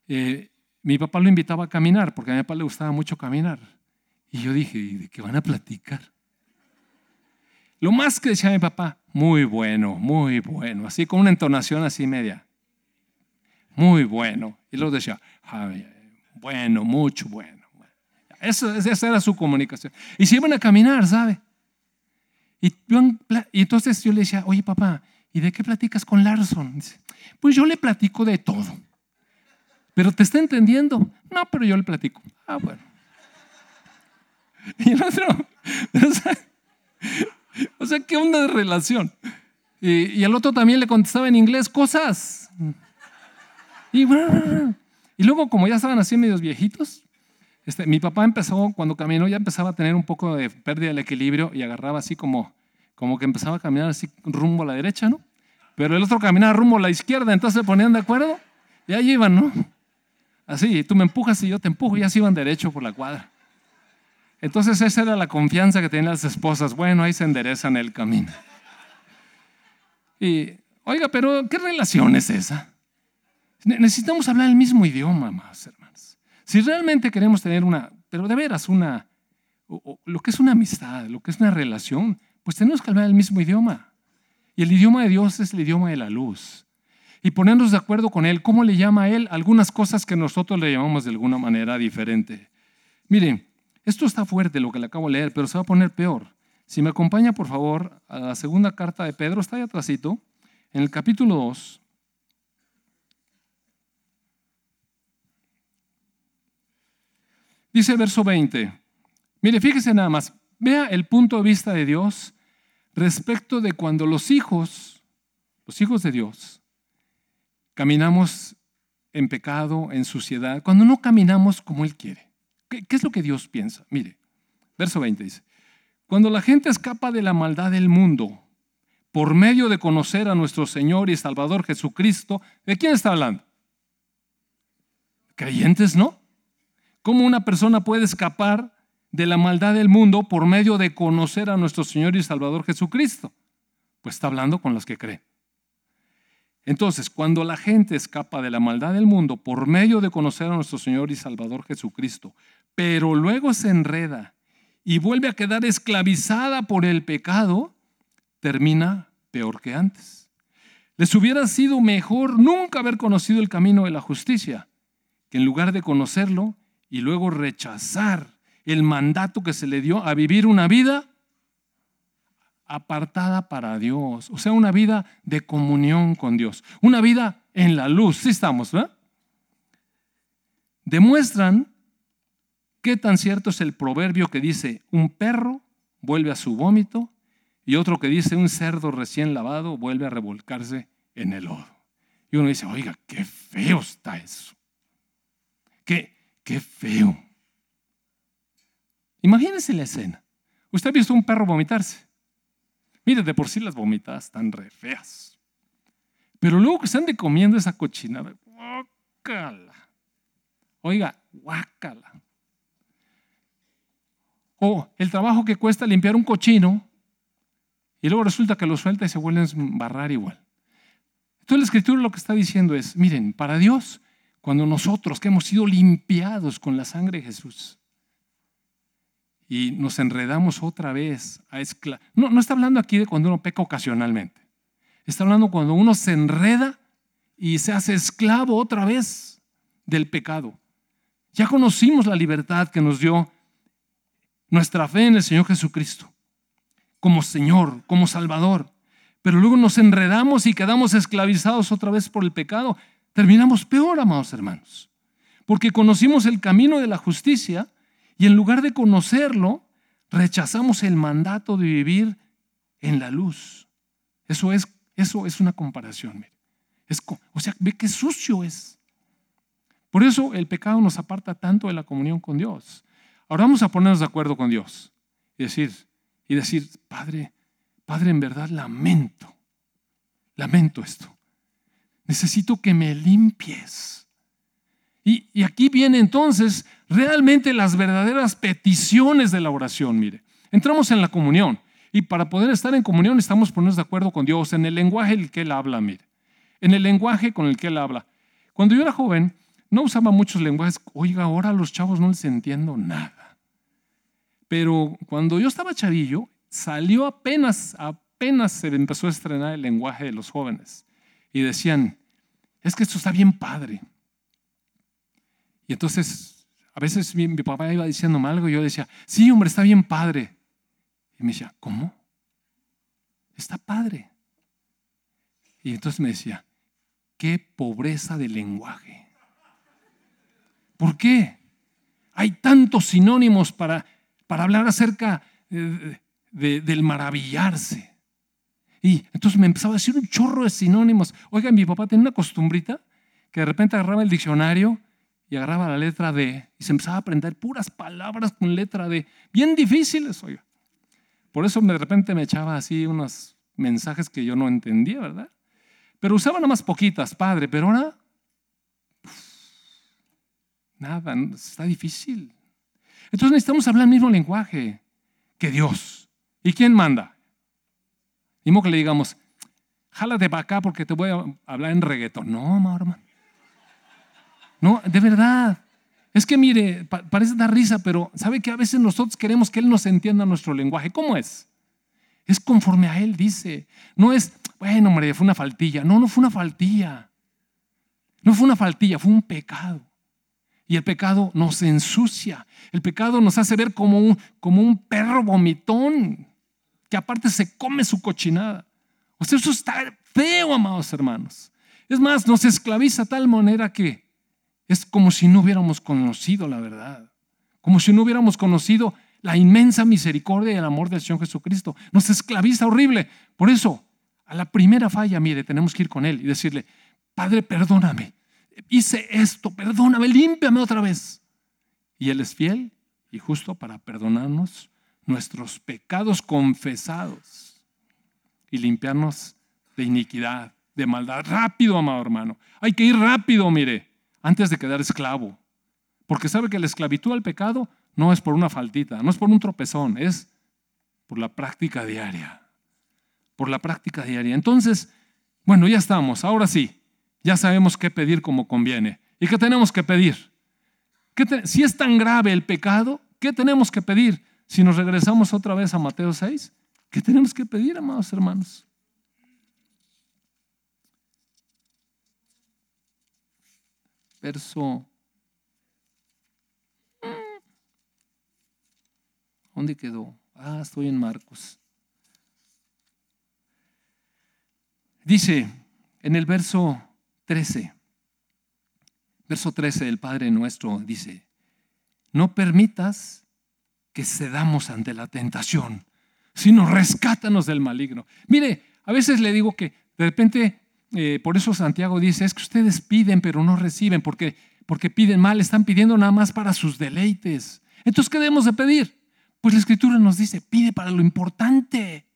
eh, mi papá lo invitaba a caminar, porque a mi papá le gustaba mucho caminar. Y yo dije, ¿de qué van a platicar? Lo más que decía mi papá, muy bueno, muy bueno, así con una entonación así media. Muy bueno. Y luego decía, bueno, mucho bueno. Eso, esa era su comunicación. Y se iban a caminar, ¿sabe? Y, y, entonces yo le decía, oye papá, ¿y de qué platicas con Larson? pues yo le platico de todo. Pero te está entendiendo. No, pero yo le platico. Ah, bueno. Y el otro, (laughs) o sea, ¿qué onda de relación? Y, y al otro también le contestaba en inglés cosas. Y, y luego, como ya estaban así medios viejitos, este, mi papá empezó, cuando caminó, ya empezaba a tener un poco de pérdida del equilibrio y agarraba así como, como que empezaba a caminar así rumbo a la derecha, ¿no? Pero el otro caminaba rumbo a la izquierda, entonces se ponían de acuerdo y ahí iban, ¿no? Así, tú me empujas y yo te empujo y así iban derecho por la cuadra. Entonces esa era la confianza que tenían las esposas. Bueno, ahí se enderezan el camino. Y, oiga, pero ¿qué relación es esa? Necesitamos hablar el mismo idioma, más hermanos. Si realmente queremos tener una, pero de veras una, lo que es una amistad, lo que es una relación, pues tenemos que hablar el mismo idioma. Y el idioma de Dios es el idioma de la luz y ponernos de acuerdo con Él. ¿Cómo le llama a Él? Algunas cosas que nosotros le llamamos de alguna manera diferente. Miren, esto está fuerte lo que le acabo de leer, pero se va a poner peor. Si me acompaña, por favor, a la segunda carta de Pedro, está ahí atrásito, en el capítulo 2. Dice el verso 20. Mire, fíjese nada más. Vea el punto de vista de Dios respecto de cuando los hijos, los hijos de Dios, caminamos en pecado, en suciedad, cuando no caminamos como Él quiere. ¿Qué, es lo que Dios piensa? Mire, verso 20 dice, cuando la gente escapa de la maldad del mundo por medio de conocer a nuestro Señor y Salvador Jesucristo, ¿de quién está hablando? Creyentes, ¿no? ¿Cómo una persona puede escapar de la maldad del mundo por medio de conocer a nuestro Señor y Salvador Jesucristo? Pues está hablando con los que creen. Entonces, cuando la gente escapa de la maldad del mundo por medio de conocer a nuestro Señor y Salvador Jesucristo, pero luego se enreda y vuelve a quedar esclavizada por el pecado, termina peor que antes. Les hubiera sido mejor nunca haber conocido el camino de la justicia, que en lugar de conocerlo y luego rechazar el mandato que se le dio a vivir una vida apartada para Dios, o sea, una vida de comunión con Dios, una vida en la luz. Sí estamos, ¿verdad? Demuestran qué tan cierto es el proverbio que dice, un perro vuelve a su vómito y otro que dice, un cerdo recién lavado vuelve a revolcarse en el lodo. Y uno dice, oiga, qué feo está eso. Qué, qué feo. Imagínense la escena. Usted ha visto un perro vomitarse. Mire, de por sí las vomitadas están re feas. Pero luego que están de comiendo esa cochinada, guácala. Oiga, guácala. O el trabajo que cuesta limpiar un cochino y luego resulta que lo suelta y se vuelve a embarrar igual. Entonces la escritura lo que está diciendo es, miren, para Dios, cuando nosotros que hemos sido limpiados con la sangre de Jesús, y nos enredamos otra vez a esclavos. No, no está hablando aquí de cuando uno peca ocasionalmente. Está hablando cuando uno se enreda y se hace esclavo otra vez del pecado. Ya conocimos la libertad que nos dio nuestra fe en el Señor Jesucristo, como Señor, como Salvador. Pero luego nos enredamos y quedamos esclavizados otra vez por el pecado. Terminamos peor, amados hermanos, porque conocimos el camino de la justicia y en lugar de conocerlo, rechazamos el mandato de vivir en la luz. Eso es, eso es una comparación. O sea, ve qué sucio es. Por eso el pecado nos aparta tanto de la comunión con Dios. Ahora vamos a ponernos de acuerdo con Dios y decir, y decir, Padre, Padre, en verdad lamento, lamento esto. Necesito que me limpies. Y, aquí viene entonces realmente las verdaderas peticiones de la oración, mire. Entramos en la comunión y para poder estar en comunión estamos ponernos de acuerdo con Dios en el lenguaje en el que Él habla, mire. En el lenguaje con el que Él habla. Cuando yo era joven, no usaba muchos lenguajes. Oiga, ahora a los chavos no les entiendo nada. Pero cuando yo estaba chavillo, salió apenas, apenas se empezó a estrenar el lenguaje de los jóvenes. Y decían, es que esto está bien padre. Y entonces a veces mi, papá iba diciéndome algo y yo decía, sí, hombre, está bien padre. Y me decía, ¿cómo? Está padre. Y entonces me decía, qué pobreza de lenguaje. ¿Por qué? Hay tantos sinónimos para, para hablar acerca eh, del maravillarse. Y entonces me empezaba a decir un chorro de sinónimos. Oiga, mi papá tenía una costumbrita que de repente agarraba el diccionario y agarraba la letra D y se empezaba a aprender puras palabras con letra D, bien difíciles, oiga. Por eso de repente me echaba así unos mensajes que yo no entendía, ¿verdad? Pero usaba nada más poquitas, padre, pero ahora nada, está difícil. Entonces necesitamos hablar el mismo lenguaje que Dios. ¿Y quién manda? Mismo que le digamos, jálate para acá porque te voy a hablar en reggaetón. No, hermano. No, de verdad. Es que mire, parece dar risa, pero sabe que a veces nosotros queremos que Él nos entienda nuestro lenguaje. ¿Cómo es? Es conforme a Él dice. No es, bueno, hombre, fue una faltilla. No, no fue una faltilla. No fue una faltilla, fue un pecado. Y el pecado nos ensucia. El pecado nos hace ver como un, como un perro vomitón, que aparte se come su cochinada. O sea, eso está feo, amados hermanos. Es más, nos esclaviza a tal manera que es como si no hubiéramos conocido la verdad, como si no hubiéramos conocido la inmensa misericordia y el amor del Señor Jesucristo. Nos esclaviza horrible. Por eso, a la primera falla, mire, tenemos que ir con Él y decirle, Padre, perdóname, hice esto, perdóname, límpiame otra vez. Y Él es fiel y justo para perdonarnos nuestros pecados confesados y limpiarnos de iniquidad, de maldad. Rápido, amado hermano. Hay que ir rápido, mire antes de quedar esclavo. Porque sabe que la esclavitud al pecado no es por una faltita, no es por un tropezón, es por la práctica diaria. Por la práctica diaria. Entonces, bueno, ya estamos, ahora sí, ya sabemos qué pedir como conviene. ¿Y qué tenemos que pedir? si es tan grave el pecado, ¿qué tenemos que pedir? Si nos regresamos otra vez a Mateo 6, ¿qué tenemos que pedir, amados hermanos? Verso... ¿Dónde quedó? Ah, estoy en Marcos. Dice en el verso 13, verso 13 del Padre nuestro dice, no permitas que cedamos ante la tentación, sino rescátanos del maligno. Mire, a veces le digo que de repente, eh, por eso Santiago dice, es que ustedes piden pero no reciben, porque, porque piden mal, están pidiendo nada más para sus deleites. Entonces, ¿qué debemos de pedir? Pues la escritura nos dice, pide para lo importante.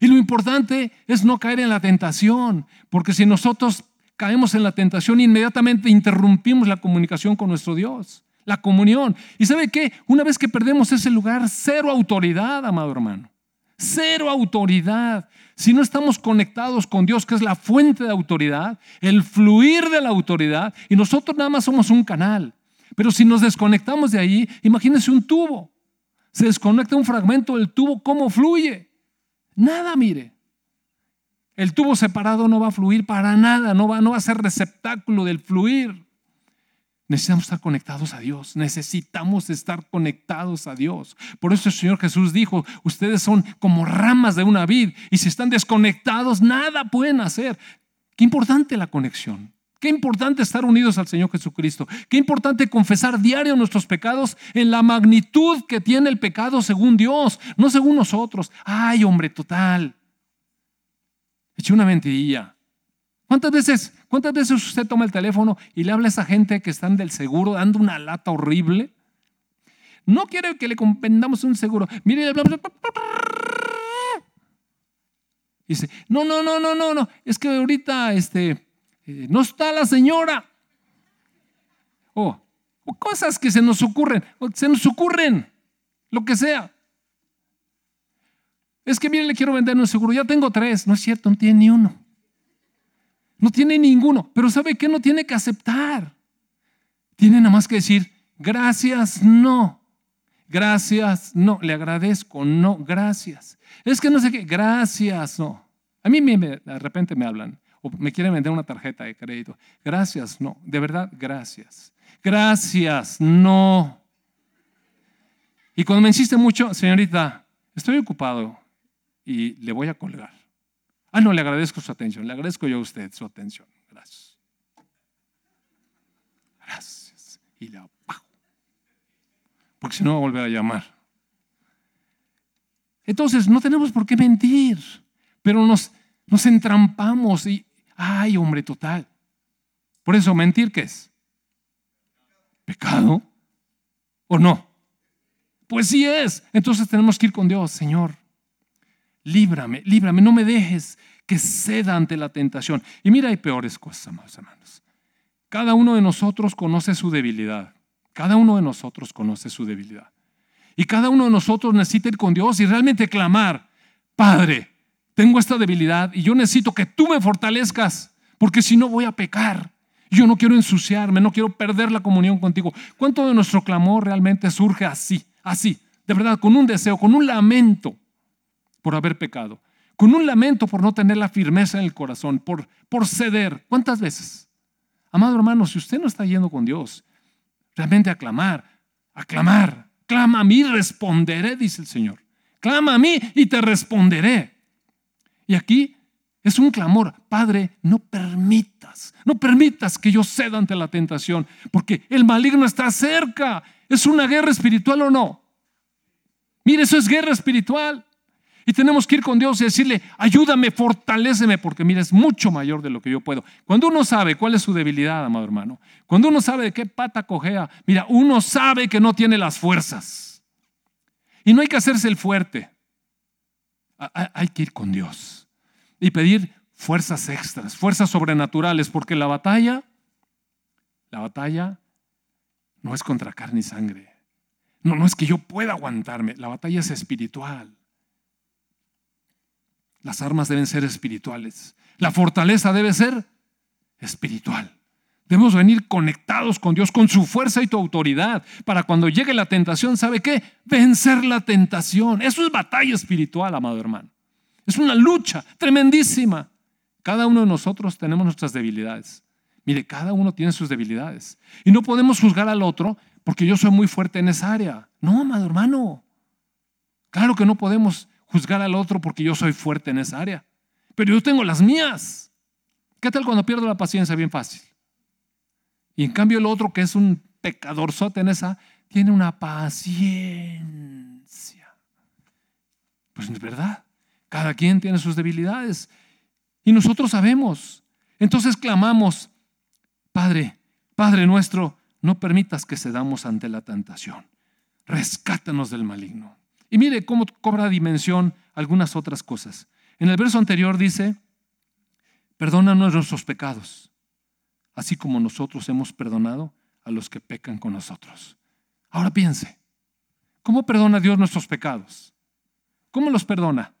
Y lo importante es no caer en la tentación, porque si nosotros caemos en la tentación, inmediatamente interrumpimos la comunicación con nuestro Dios, la comunión. ¿Y sabe qué? Una vez que perdemos ese lugar, cero autoridad, amado hermano. Cero autoridad. Si no estamos conectados con Dios, que es la fuente de autoridad, el fluir de la autoridad, y nosotros nada más somos un canal. Pero si nos desconectamos de ahí, imagínense un tubo. Se desconecta un fragmento del tubo, ¿cómo fluye? Nada, mire. El tubo separado no va a fluir para nada, no va, no va a ser receptáculo del fluir. Necesitamos estar conectados a Dios, necesitamos estar conectados a Dios. Por eso el Señor Jesús dijo, ustedes son como ramas de una vid y si están desconectados, nada pueden hacer. Qué importante la conexión. Qué importante estar unidos al Señor Jesucristo. Qué importante confesar diario nuestros pecados en la magnitud que tiene el pecado según Dios, no según nosotros. Ay, hombre, total. Eché una mentirilla. ¿Cuántas veces, ¿Cuántas veces usted toma el teléfono y le habla a esa gente que están del seguro dando una lata horrible? No quiere que le vendamos un seguro. Mire, le hablamos. Dice, no, no, no, no, no, no. Es que ahorita este, eh, no está la señora. O, cosas que se nos ocurren, se nos ocurren, lo que sea. Es que mire, le quiero vender un seguro, ya tengo tres. No es cierto, no tiene ni uno. No tiene ninguno. Pero ¿sabe qué? No tiene que aceptar. Tiene nada más que decir, gracias, no. Gracias, no. Le agradezco, no. Gracias. Es que no sé qué, gracias, no. A mí me, de repente me hablan o me quieren vender una tarjeta de crédito. Gracias, no. De verdad, gracias. Gracias, no. Y cuando me insiste mucho, señorita, estoy ocupado y le voy a colgar. Ah, no, le agradezco su atención. Le agradezco yo a usted su atención. Gracias. Gracias. Y le apago. Porque si no va a volver a llamar. Entonces, no tenemos por qué mentir, pero nos, nos entrampamos y, ay, hombre, total. Por eso, mentir, ¿qué es? ¿Pecado? ¿O no? Pues sí es. Entonces tenemos que ir con Dios, Señor líbrame, líbrame, no me dejes que ceda ante la tentación. Y mira, hay peores cosas, amados hermanos. Cada uno de nosotros conoce su debilidad. Cada uno de nosotros conoce su debilidad. Y cada uno de nosotros necesita ir con Dios y realmente clamar, Padre, tengo esta debilidad y yo necesito que tú me fortalezcas, porque si no voy a pecar. Yo no quiero ensuciarme, no quiero perder la comunión contigo. ¿Cuánto de nuestro clamor realmente surge así, así, de verdad, con un deseo, con un lamento? Por haber pecado, con un lamento por no tener la firmeza en el corazón, por, por ceder. ¿Cuántas veces? Amado hermano, si usted no está yendo con Dios, realmente a clamar, a clamar, clama a mí, responderé, dice el Señor. Clama a mí y te responderé. Y aquí es un clamor, Padre, no permitas, no permitas que yo ceda ante la tentación, porque el maligno está cerca. ¿Es una guerra espiritual o no? Mire, eso es guerra espiritual. Y tenemos que ir con Dios y decirle, ayúdame, fortaléceme, porque mira, es mucho mayor de lo que yo puedo. Cuando uno sabe cuál es su debilidad, amado hermano, cuando uno sabe de qué pata cojea, mira, uno sabe que no tiene las fuerzas. Y no hay que hacerse el fuerte. Hay que ir con Dios y pedir fuerzas extras, fuerzas sobrenaturales, porque la batalla, la batalla no es contra carne y sangre. No, no es que yo pueda aguantarme, la batalla es espiritual. Las armas deben ser espirituales. La fortaleza debe ser espiritual. Debemos venir conectados con Dios, con su fuerza y tu autoridad, para cuando llegue la tentación, ¿sabe qué? Vencer la tentación. Eso es batalla espiritual, amado hermano. Es una lucha tremendísima. Cada uno de nosotros tenemos nuestras debilidades, Mire, cada uno tiene sus debilidades. Y no podemos juzgar al otro porque yo soy muy fuerte en esa área. No, amado hermano. Claro que no podemos juzgar al otro porque yo soy fuerte en esa área. Pero yo tengo las mías. ¿Qué tal cuando pierdo la paciencia? Bien fácil. Y en cambio el otro que es un pecadorzote en esa, tiene una paciencia. Pues es verdad. Cada quien tiene sus debilidades. Y nosotros sabemos. Entonces clamamos, Padre, Padre nuestro, no permitas que cedamos ante la tentación. Rescátanos del maligno. Y mire cómo cobra dimensión algunas otras cosas. En el verso anterior dice, perdónanos nuestros pecados, así como nosotros hemos perdonado a los que pecan con nosotros. Ahora piense, ¿cómo perdona Dios nuestros pecados? ¿Cómo los perdona?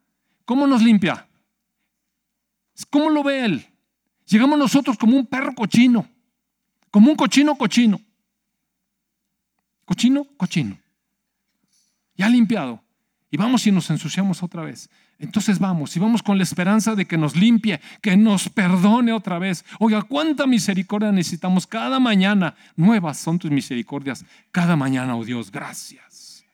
¿Cómo nos limpia? ¿Cómo lo ve Él? Llegamos nosotros como un perro cochino, como un cochino cochino. Cochino, cochino. Ya limpiado. Y vamos y nos ensuciamos otra vez. Entonces vamos y vamos con la esperanza de que nos limpie, que nos perdone otra vez. Oiga, cuánta misericordia necesitamos cada mañana. Nuevas son tus misericordias cada mañana, oh Dios, gracias.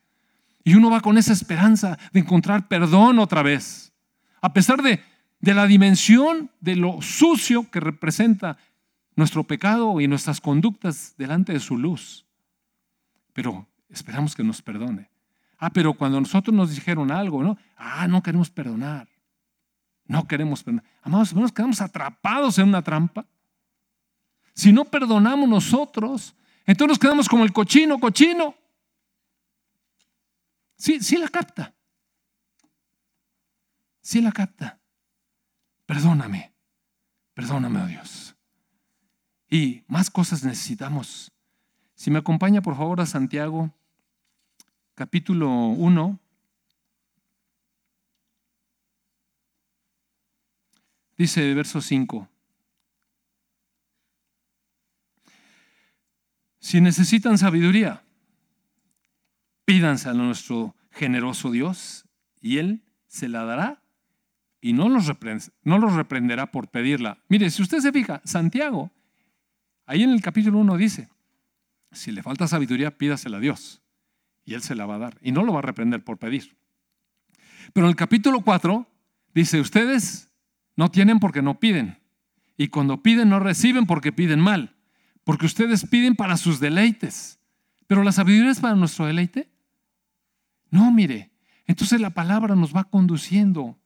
Y uno va con esa esperanza de encontrar perdón otra vez. A pesar de, de la dimensión de lo sucio que representa nuestro pecado y nuestras conductas delante de su luz. Pero esperamos que nos perdone. Ah, pero cuando nosotros nos dijeron algo, ¿no? Ah, no queremos perdonar. No queremos perdonar. Amados nos quedamos atrapados en una trampa. Si no perdonamos nosotros, entonces nos quedamos como el cochino, cochino. Sí, sí la capta. Sí la capta. Perdóname. Perdóname, oh Dios. Y más cosas necesitamos. Si me acompaña, por favor, a Santiago capítulo 1, dice verso 5. Si necesitan sabiduría, pídanse a nuestro generoso Dios y Él se la dará y no los, no los reprenderá por pedirla. Mire, si usted se fija, Santiago, ahí en el capítulo 1 dice, si le falta sabiduría, pídasela a Dios y Él se la va a dar. Y no lo va a reprender por pedir. Pero en el capítulo 4 dice, ustedes no tienen porque no piden. Y cuando piden no reciben porque piden mal. Porque ustedes piden para sus deleites. Pero la sabiduría es para nuestro deleite. No, mire. Entonces la palabra nos va conduciendo.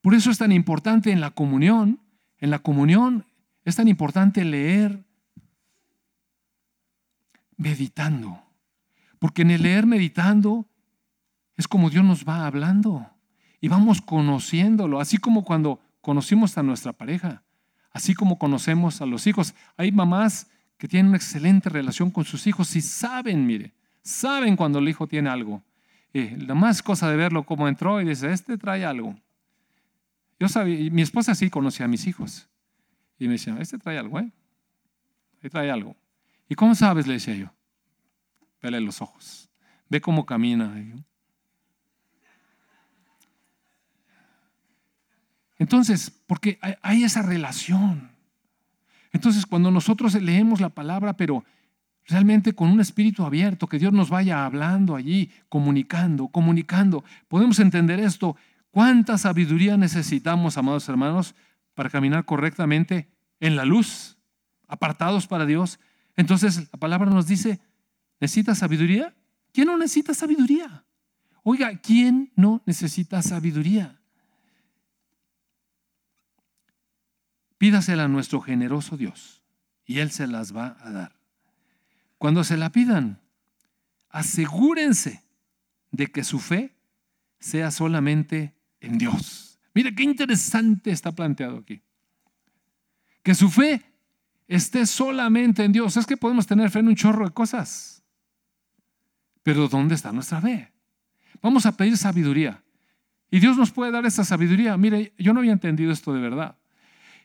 Por eso es tan importante en la comunión. En la comunión es tan importante leer meditando. Porque en el leer meditando es como Dios nos va hablando y vamos conociéndolo, así como cuando conocimos a nuestra pareja, así como conocemos a los hijos. Hay mamás que tienen una excelente relación con sus hijos y saben, mire, saben cuando el hijo tiene algo. Eh, la más cosa de verlo como entró y dice, este trae algo. Yo sabía, mi esposa sí conocía a mis hijos. Y me decía, este trae algo, ¿eh? Este trae algo. ¿Y cómo sabes? Le decía yo. Vele los ojos. Ve cómo camina. Entonces, porque hay esa relación. Entonces, cuando nosotros leemos la palabra, pero realmente con un espíritu abierto, que Dios nos vaya hablando allí, comunicando, comunicando, podemos entender esto. ¿Cuánta sabiduría necesitamos, amados hermanos, para caminar correctamente en la luz, apartados para Dios? Entonces, la palabra nos dice, ¿Necesita sabiduría? ¿Quién no necesita sabiduría? Oiga, ¿quién no necesita sabiduría? Pídasela a nuestro generoso Dios y Él se las va a dar. Cuando se la pidan, asegúrense de que su fe sea solamente en Dios. Mire qué interesante está planteado aquí. Que su fe esté solamente en Dios. Es que podemos tener fe en un chorro de cosas. Pero ¿dónde está nuestra fe? Vamos a pedir sabiduría. Y Dios nos puede dar esa sabiduría. Mire, yo no había entendido esto de verdad.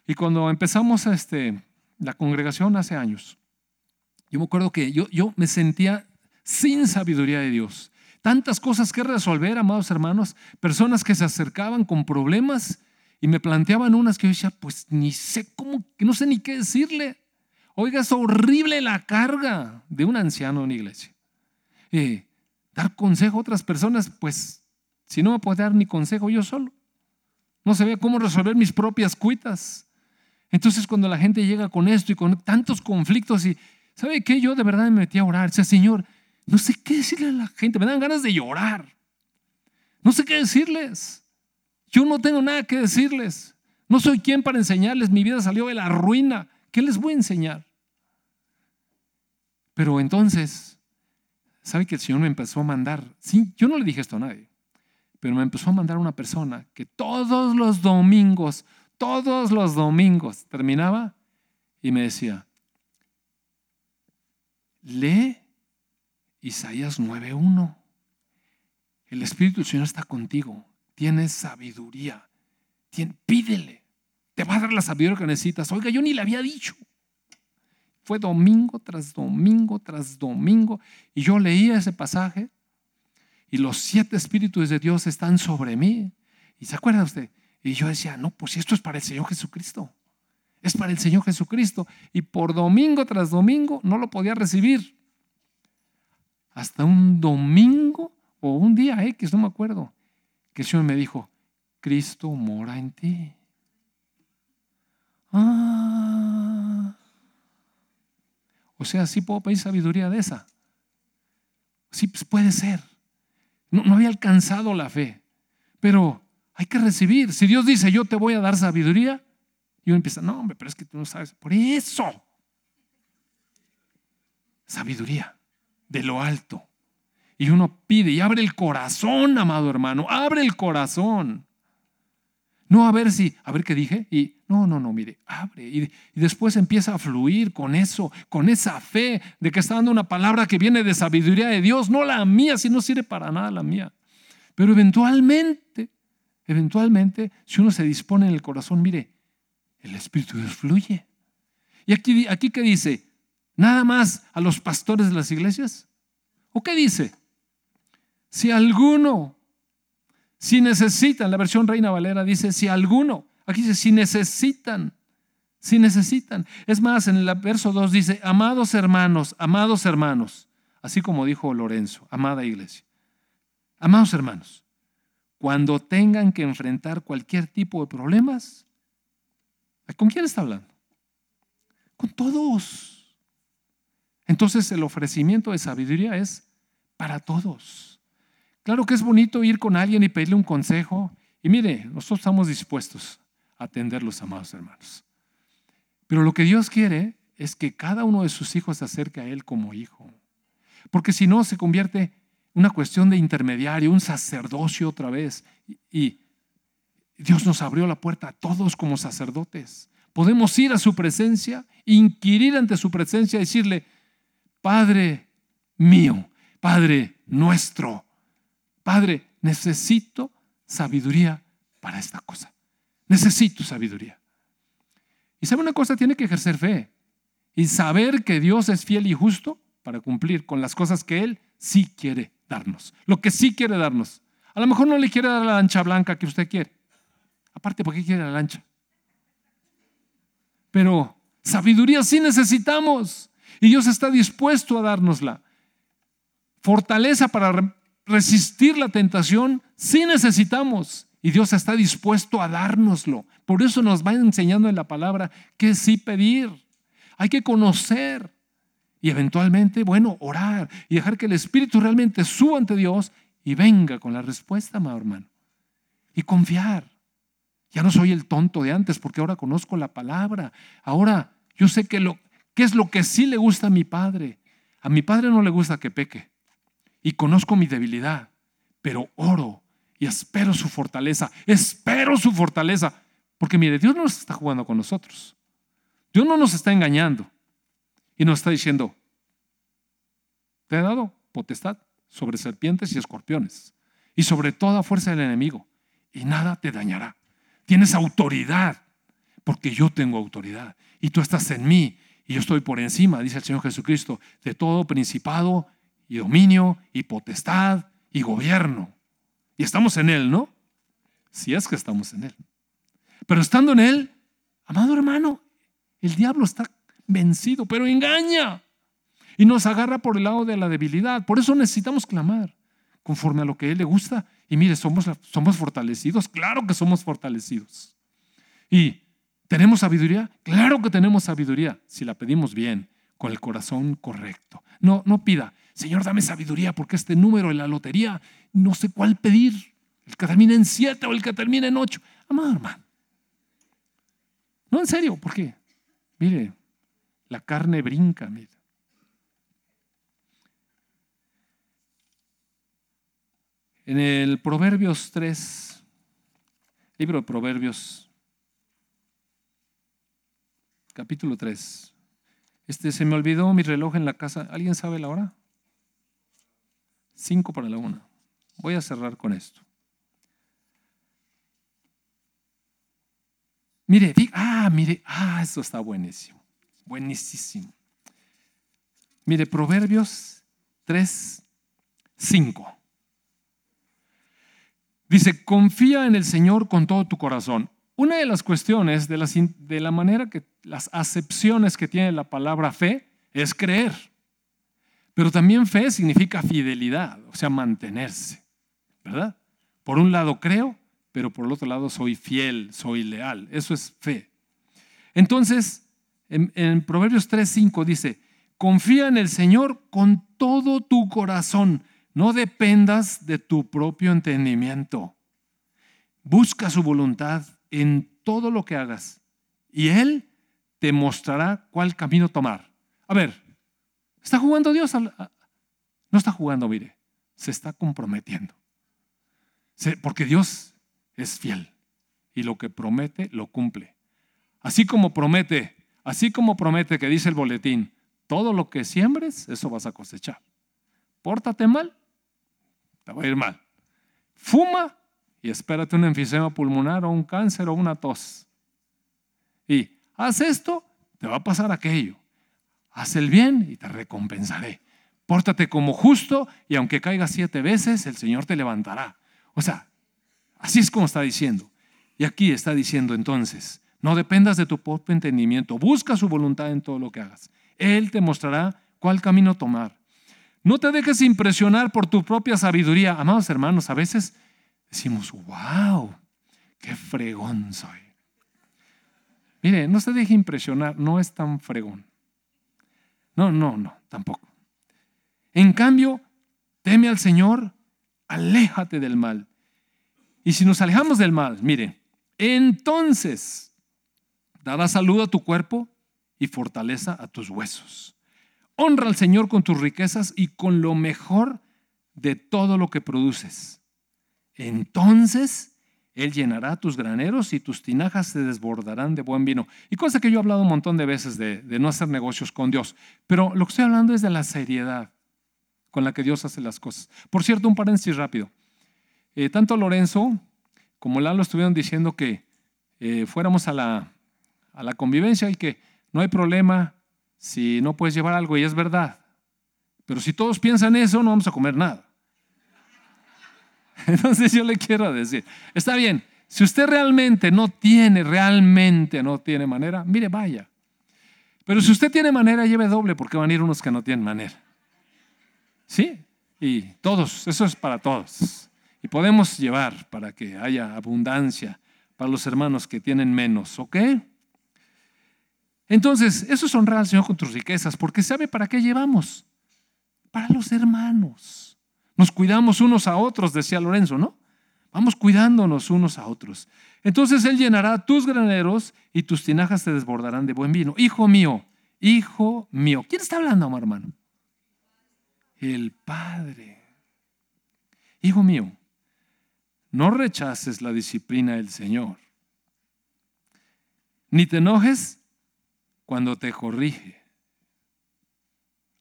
Y cuando empezamos este, la congregación hace años, yo me acuerdo que yo, yo me sentía sin sabiduría de Dios. Tantas cosas que resolver, amados hermanos, personas que se acercaban con problemas y me planteaban unas que yo decía, pues ni sé cómo, que no sé ni qué decirle. Oiga, es horrible la carga de un anciano en iglesia. Dar consejo a otras personas, pues si no me puede dar ni consejo yo solo. No sabía cómo resolver mis propias cuitas. Entonces cuando la gente llega con esto y con tantos conflictos y, ¿sabe qué? Yo de verdad me metí a orar. Sea, Señor, no sé qué decirle a la gente, me dan ganas de llorar. No sé qué decirles. Yo no tengo nada que decirles. No soy quien para enseñarles. Mi vida salió de la ruina. ¿Qué les voy a enseñar? Pero entonces, ¿sabe que el Señor me empezó a mandar? Sí, yo no le dije esto a nadie, pero me empezó a mandar una persona que todos los domingos, todos los domingos terminaba y me decía, lee Isaías 9.1. El Espíritu del Señor está contigo. Tienes sabiduría. pídele. Te va a dar la sabiduría que necesitas. Oiga, yo ni le había dicho. Fue domingo tras domingo tras domingo. Y yo leía ese pasaje. Y los siete espíritus de Dios están sobre mí. ¿Y se acuerda usted? Y yo decía, no, pues esto es para el Señor Jesucristo. Es para el Señor Jesucristo. Y por domingo tras domingo no lo podía recibir. Hasta un domingo o un día X, no me acuerdo, que el Señor me dijo, Cristo mora en ti. Ah. O sea, sí puedo pedir sabiduría de esa. Sí, pues puede ser. No, había alcanzado la fe, pero hay que recibir. Si Dios dice, yo te voy a dar sabiduría, y uno empieza, no, hombre, pero es que tú no sabes. Por eso, sabiduría de lo alto. Y uno pide y abre el corazón, amado hermano, abre el corazón. No a ver si, a ver qué dije, y no, no, no, mire, abre. Y, y, después empieza a fluir con eso, con esa fe de que está dando una palabra que viene de sabiduría de Dios, no la mía, si no sirve para nada la mía. Pero eventualmente, eventualmente, si uno se dispone en el corazón, mire, el Espíritu Dios fluye. Y aquí, aquí que dice, nada más a los pastores de las iglesias. ¿O qué dice? Si alguno, si necesitan, la versión Reina Valera dice, si alguno, aquí dice, si necesitan, si necesitan. Es más, en el verso 2 dice, amados hermanos, amados hermanos, así como dijo Lorenzo, amada iglesia. Amados hermanos, cuando tengan que enfrentar cualquier tipo de problemas, ¿con quién está hablando? Con todos. Entonces el ofrecimiento de sabiduría es para todos. Claro que es bonito ir con alguien y pedirle un consejo. Y mire, nosotros estamos dispuestos a atender los amados hermanos. Pero lo que Dios quiere es que cada uno de sus hijos se acerque a Él como hijo. Porque si no, se convierte en una cuestión de intermediario, un sacerdocio otra vez. Y Dios nos abrió la puerta a todos como sacerdotes. Podemos ir a su presencia, inquirir ante su presencia decirle, Padre mío, Padre nuestro, Padre, necesito sabiduría para esta cosa. Necesito sabiduría. Y sabe una cosa, tiene que ejercer fe y saber que Dios es fiel y justo para cumplir con las cosas que Él sí quiere darnos. Lo que sí quiere darnos. A lo mejor no le quiere dar la lancha blanca que usted quiere. Aparte, ¿por qué quiere la lancha? Pero sabiduría sí necesitamos. Y Dios está dispuesto a dárnosla. Fortaleza para resistir la tentación sí necesitamos y Dios está dispuesto a dárnoslo. Por eso nos va enseñando en la palabra que sí pedir. Hay que conocer y eventualmente, bueno, orar y dejar que el Espíritu realmente suba ante Dios y venga con la respuesta, amado hermano. Y confiar. Ya no soy el tonto de antes porque ahora conozco la palabra. Ahora yo sé que lo, qué es lo que sí le gusta a mi padre. A mi padre no le gusta que peque y conozco mi debilidad, pero oro y espero su fortaleza, espero su fortaleza, porque mire, Dios no nos está jugando con nosotros, Dios no nos está engañando y nos está diciendo, te he dado potestad sobre serpientes y escorpiones y sobre toda fuerza del enemigo y nada te dañará. Tienes autoridad porque yo tengo autoridad y tú estás en mí y yo estoy por encima, dice el Señor Jesucristo, de todo principado y dominio y potestad y gobierno. Y estamos en Él, ¿no? Si es que estamos en Él. Pero estando en Él, amado hermano, el diablo está vencido, pero engaña. Y nos agarra por el lado de la debilidad. Por eso necesitamos clamar conforme a lo que Él le gusta. Y mire, somos, somos fortalecidos. Claro que somos fortalecidos. Y tenemos sabiduría. Claro que tenemos sabiduría si la pedimos bien, con el corazón correcto. No, no pida, Señor, dame sabiduría porque este número en la lotería no sé cuál pedir. El que termine en siete o el que termine en ocho. Amado hermano. No, en serio, ¿por qué? Mire, la carne brinca, mire. En el Proverbios 3, libro de Proverbios, capítulo 3. Este se me olvidó mi reloj en la casa. ¿Alguien sabe la hora? Cinco para la una. Voy a cerrar con esto. Mire, ah, mire, ah, eso está buenísimo. Buenísimo. Mire, Proverbios 3, 5. Dice, confía en el Señor con todo tu corazón. Una de las cuestiones de, de la manera que las acepciones que tiene la palabra fe es creer. Pero también fe significa fidelidad, o sea, mantenerse, ¿verdad? Por un lado creo, pero por el otro lado soy fiel, soy leal. Eso es fe. Entonces, en, en Proverbios 3:5 dice, confía en el Señor con todo tu corazón no dependas de tu propio entendimiento. Busca su voluntad en todo lo que hagas y Él te mostrará cuál camino tomar. A ver, ¿está jugando Dios? No está jugando, mire, se está comprometiendo. Porque Dios es fiel y lo que promete lo cumple. Así como promete, así como promete que dice el boletín, todo lo que siembres, eso vas a cosechar. Pórtate mal, te va a ir mal. Fuma y espérate un enfisema pulmonar o un cáncer o una tos. Y haz esto, te va a pasar aquello. Haz el bien y te recompensaré. Pórtate como justo y aunque caigas siete veces, el Señor te levantará. O sea, así es como está diciendo. Y aquí está diciendo entonces, no dependas de tu propio entendimiento, busca su voluntad en todo lo que hagas. Él te mostrará cuál camino tomar. No te dejes impresionar por tu propia sabiduría. Amados hermanos, a veces decimos, wow, qué fregón soy. Mire, no se deje impresionar, no es tan fregón. No, no, no, tampoco. En cambio, teme al Señor, aléjate del mal. Y si nos alejamos del mal, mire, entonces dará salud a tu cuerpo y fortaleza a tus huesos. Honra al Señor con tus riquezas y con lo mejor de todo lo que produces. Entonces Él llenará tus graneros y tus tinajas se desbordarán de buen vino. Y cosa que yo he hablado un montón de veces de, no hacer negocios con Dios. Pero lo que estoy hablando es de la seriedad con la que Dios hace las cosas. Por cierto, un paréntesis rápido. Eh, tanto Lorenzo como Lalo estuvieron diciendo que eh, fuéramos a la, a la convivencia y que no hay problema si no puedes llevar algo y es verdad. Pero si todos piensan eso, no vamos a comer nada. (laughs) Entonces yo le quiero decir, está bien, si usted realmente no tiene, realmente no tiene manera, mire, vaya. Pero si usted tiene manera, lleve doble porque van a ir unos que no tienen manera. ¿Sí? Y todos, eso es para todos. Y podemos llevar para que haya abundancia para los hermanos que tienen menos, ¿ok? Entonces, eso es honrar al Señor con tus riquezas, porque sabe para qué llevamos. Para los hermanos. Nos cuidamos unos a otros, decía Lorenzo, ¿no? Vamos cuidándonos unos a otros. Entonces Él llenará tus graneros y tus tinajas se desbordarán de buen vino. Hijo mío, hijo mío. ¿Quién está hablando, amor hermano? El Padre. Hijo mío, no rechaces la disciplina del Señor, ni te enojes cuando te corrige.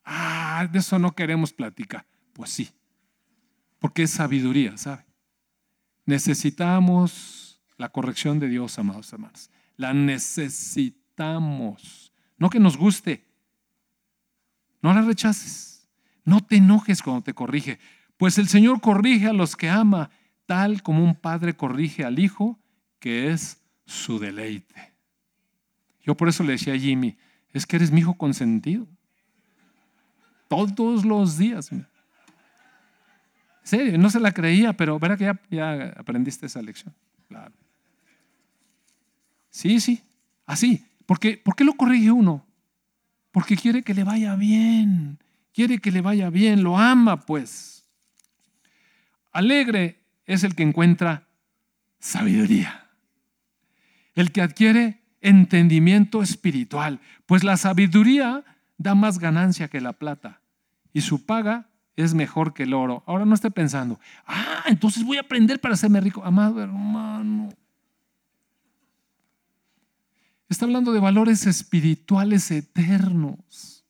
Ah, de eso no queremos platicar. Pues sí, porque es sabiduría, ¿sabe? Necesitamos la corrección de Dios, amados hermanos. La necesitamos. No que nos guste. No la rechaces. No te enojes cuando te corrige. Pues el Señor corrige a los que ama, tal como un padre corrige al hijo, que es su deleite. Yo por eso le decía a Jimmy, es que eres mi hijo consentido. Todos los días. En serio, no se la creía, pero verá que ya, ya aprendiste esa lección. Claro. Sí, sí, así. Porque, ¿Por qué lo corrige uno? Porque quiere que le vaya bien. Quiere que le vaya bien, lo ama pues. Alegre es el que encuentra sabiduría. El que adquiere entendimiento espiritual. Pues la sabiduría da más ganancia que la plata. Y su paga es mejor que el oro. Ahora no esté pensando, ah, entonces voy a aprender para hacerme rico. Amado hermano, Está hablando de valores espirituales eternos.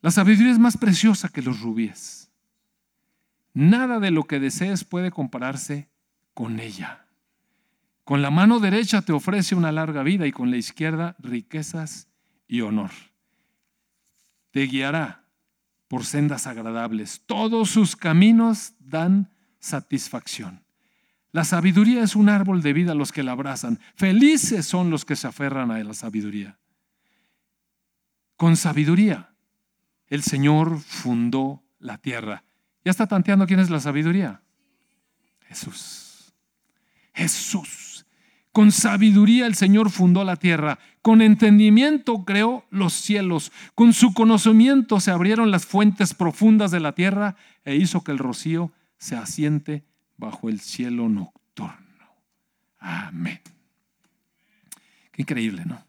La sabiduría es más preciosa que los rubíes. Nada de lo que desees puede compararse con ella. Con la mano derecha te ofrece una larga vida y con la izquierda riquezas y honor. Te guiará por sendas agradables. Todos sus caminos dan satisfacción. La sabiduría es un árbol de vida a los que la abrazan. Felices son los que se aferran a la sabiduría. Con sabiduría, el Señor fundó la tierra. ¿Ya está tanteando quién es la sabiduría? Jesús. Jesús. Con sabiduría el Señor fundó la tierra. Con entendimiento creó los cielos. Con su conocimiento se abrieron las fuentes profundas de la tierra e hizo que el rocío se asiente bajo el cielo nocturno. Amén. Qué increíble, ¿no?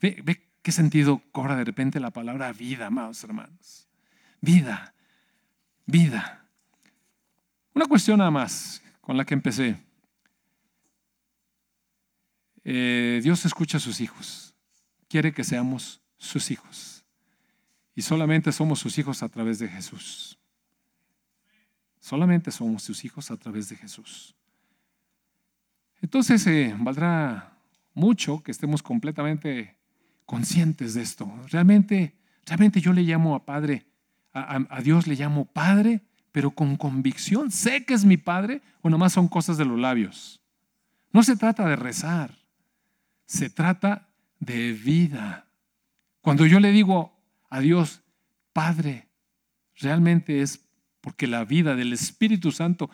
Ve, ve qué sentido cobra de repente la palabra vida, amados hermanos. Vida, vida. Una cuestión nada más con la que empecé. Eh, Dios escucha a sus hijos, quiere que seamos sus hijos. Y solamente somos sus hijos a través de Jesús. Solamente somos sus hijos a través de Jesús. Entonces eh, valdrá mucho que estemos completamente conscientes de esto. Realmente, realmente yo le llamo a Padre, a, Dios le llamo Padre, pero con convicción. Sé que es mi Padre o nomás son cosas de los labios. No se trata de rezar, se trata de vida. Cuando yo le digo a Dios, Padre, realmente es porque la vida del Espíritu Santo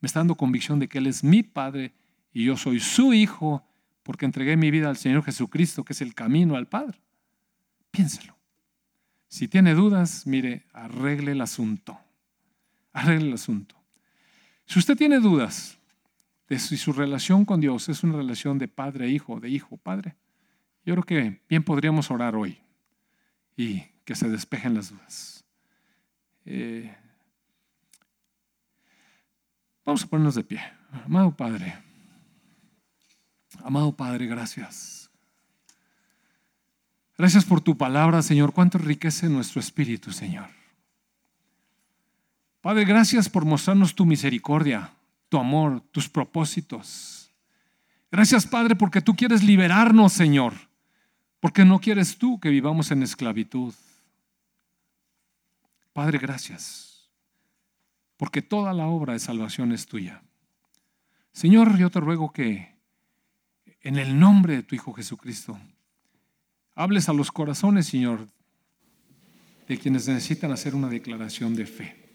me está dando convicción de que Él es mi Padre y yo soy su Hijo porque entregué mi vida al Señor Jesucristo, que es el camino al Padre. Piénselo. Si tiene dudas, mire, arregle el asunto. Arregle el asunto. Si usted tiene dudas de si su relación con Dios es una relación de padre-hijo, de hijo-padre, yo creo que bien podríamos orar hoy y que se despejen las dudas. Eh, Vamos a ponernos de pie. Amado Padre, amado Padre, gracias. Gracias por tu palabra, Señor. Cuánto enriquece nuestro espíritu, Señor. Padre, gracias por mostrarnos tu misericordia, tu amor, tus propósitos. Gracias, Padre, porque tú quieres liberarnos, Señor, porque no quieres tú que vivamos en esclavitud. Padre, gracias porque toda la obra de salvación es tuya. Señor, yo te ruego que en el nombre de tu Hijo Jesucristo, hables a los corazones, Señor, de quienes necesitan hacer una declaración de fe,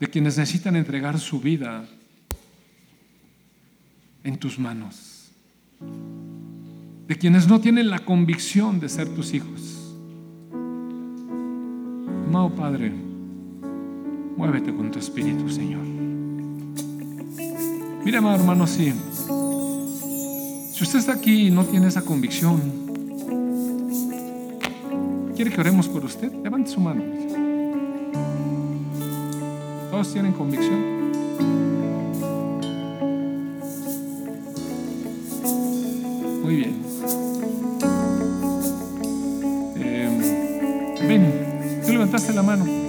de quienes necesitan entregar su vida en tus manos, de quienes no tienen la convicción de ser tus hijos. Amado Padre, Muévete con tu espíritu, Señor. Mira, hermano, si, si usted está aquí y no tiene esa convicción, ¿quiere que oremos por usted? Levante su mano. ¿Todos tienen convicción? Muy bien. Eh, ven, tú levantaste la mano.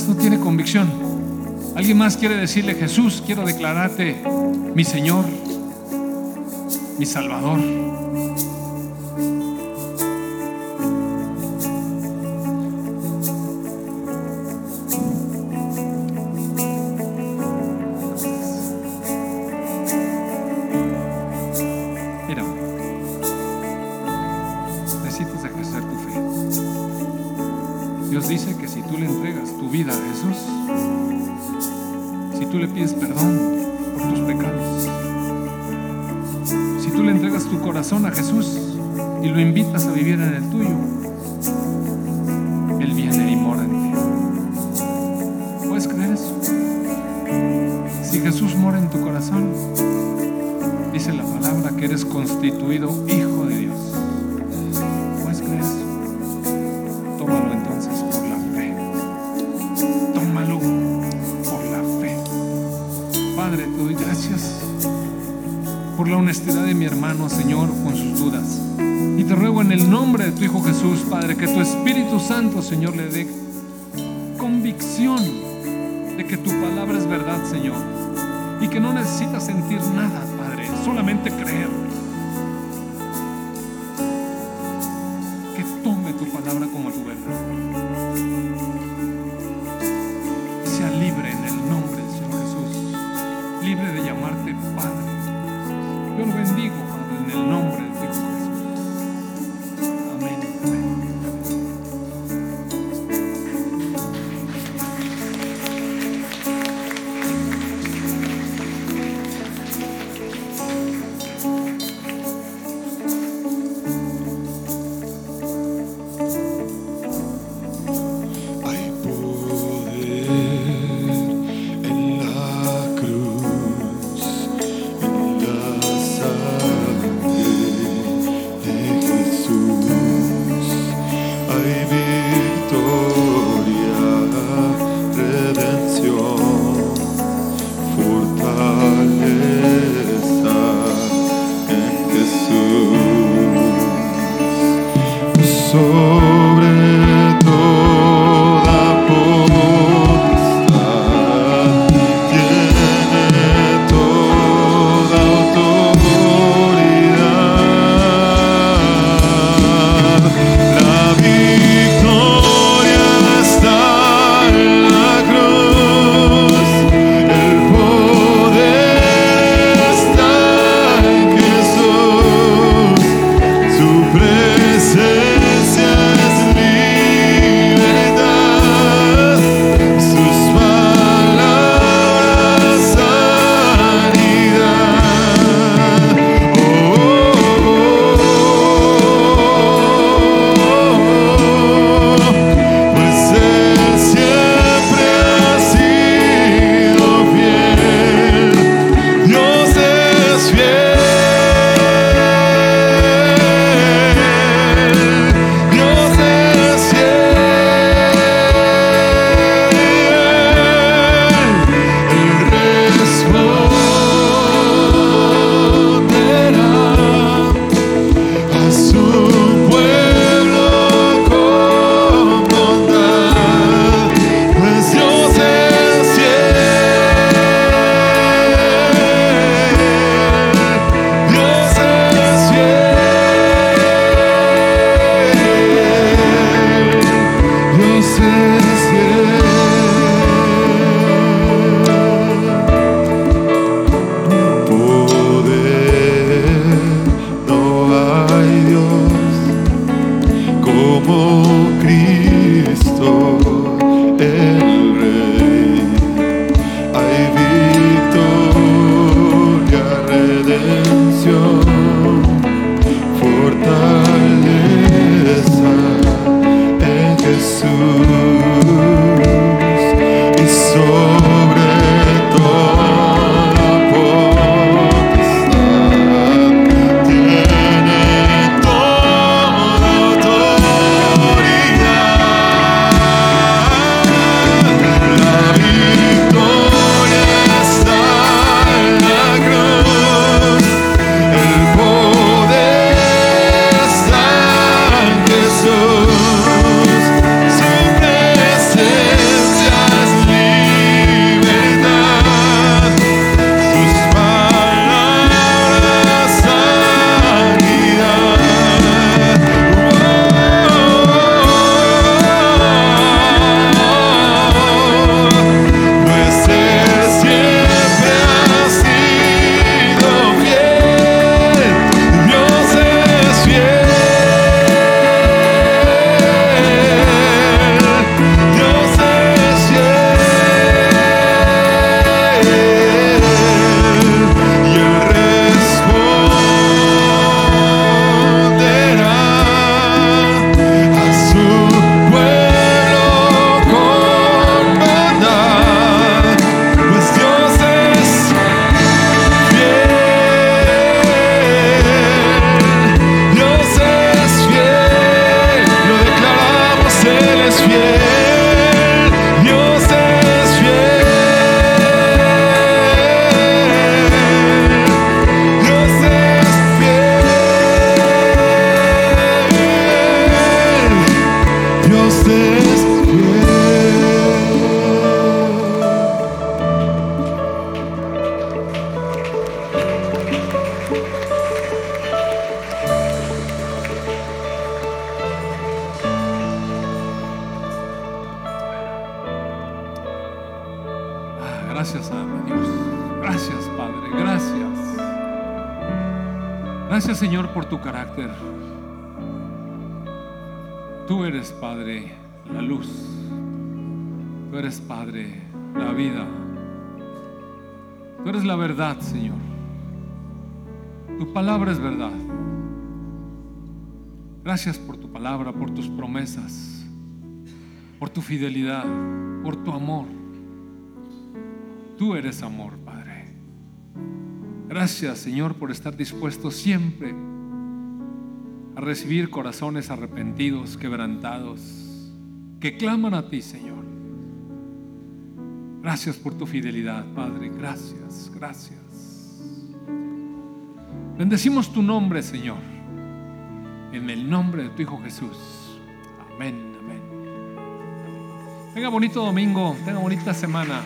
no tiene convicción. Alguien más quiere decirle, Jesús, quiero declararte mi Señor, mi Salvador. constituido hijo de Dios. ¿Puedes creer eso? Tómalo entonces por la fe. Tómalo por la fe. Padre, te doy gracias por la honestidad de mi hermano, Señor, con sus dudas. Y te ruego en el nombre de tu Hijo Jesús, Padre, que tu Espíritu Santo, Señor, le dé convicción de que tu palabra es verdad, Señor, y que no necesita sentir nada solamente creer. Que tome tu palabra como tu verdad. Gracias por tu palabra, por tus promesas, por tu fidelidad, por tu amor. Tú eres amor, Padre. Gracias, Señor, por estar dispuesto siempre a recibir corazones arrepentidos, quebrantados, que claman a ti, Señor. Gracias por tu fidelidad, Padre. Gracias, gracias. Bendecimos tu nombre, Señor. En el nombre de tu Hijo Jesús. Amén, amén. Tenga bonito domingo, tenga bonita semana.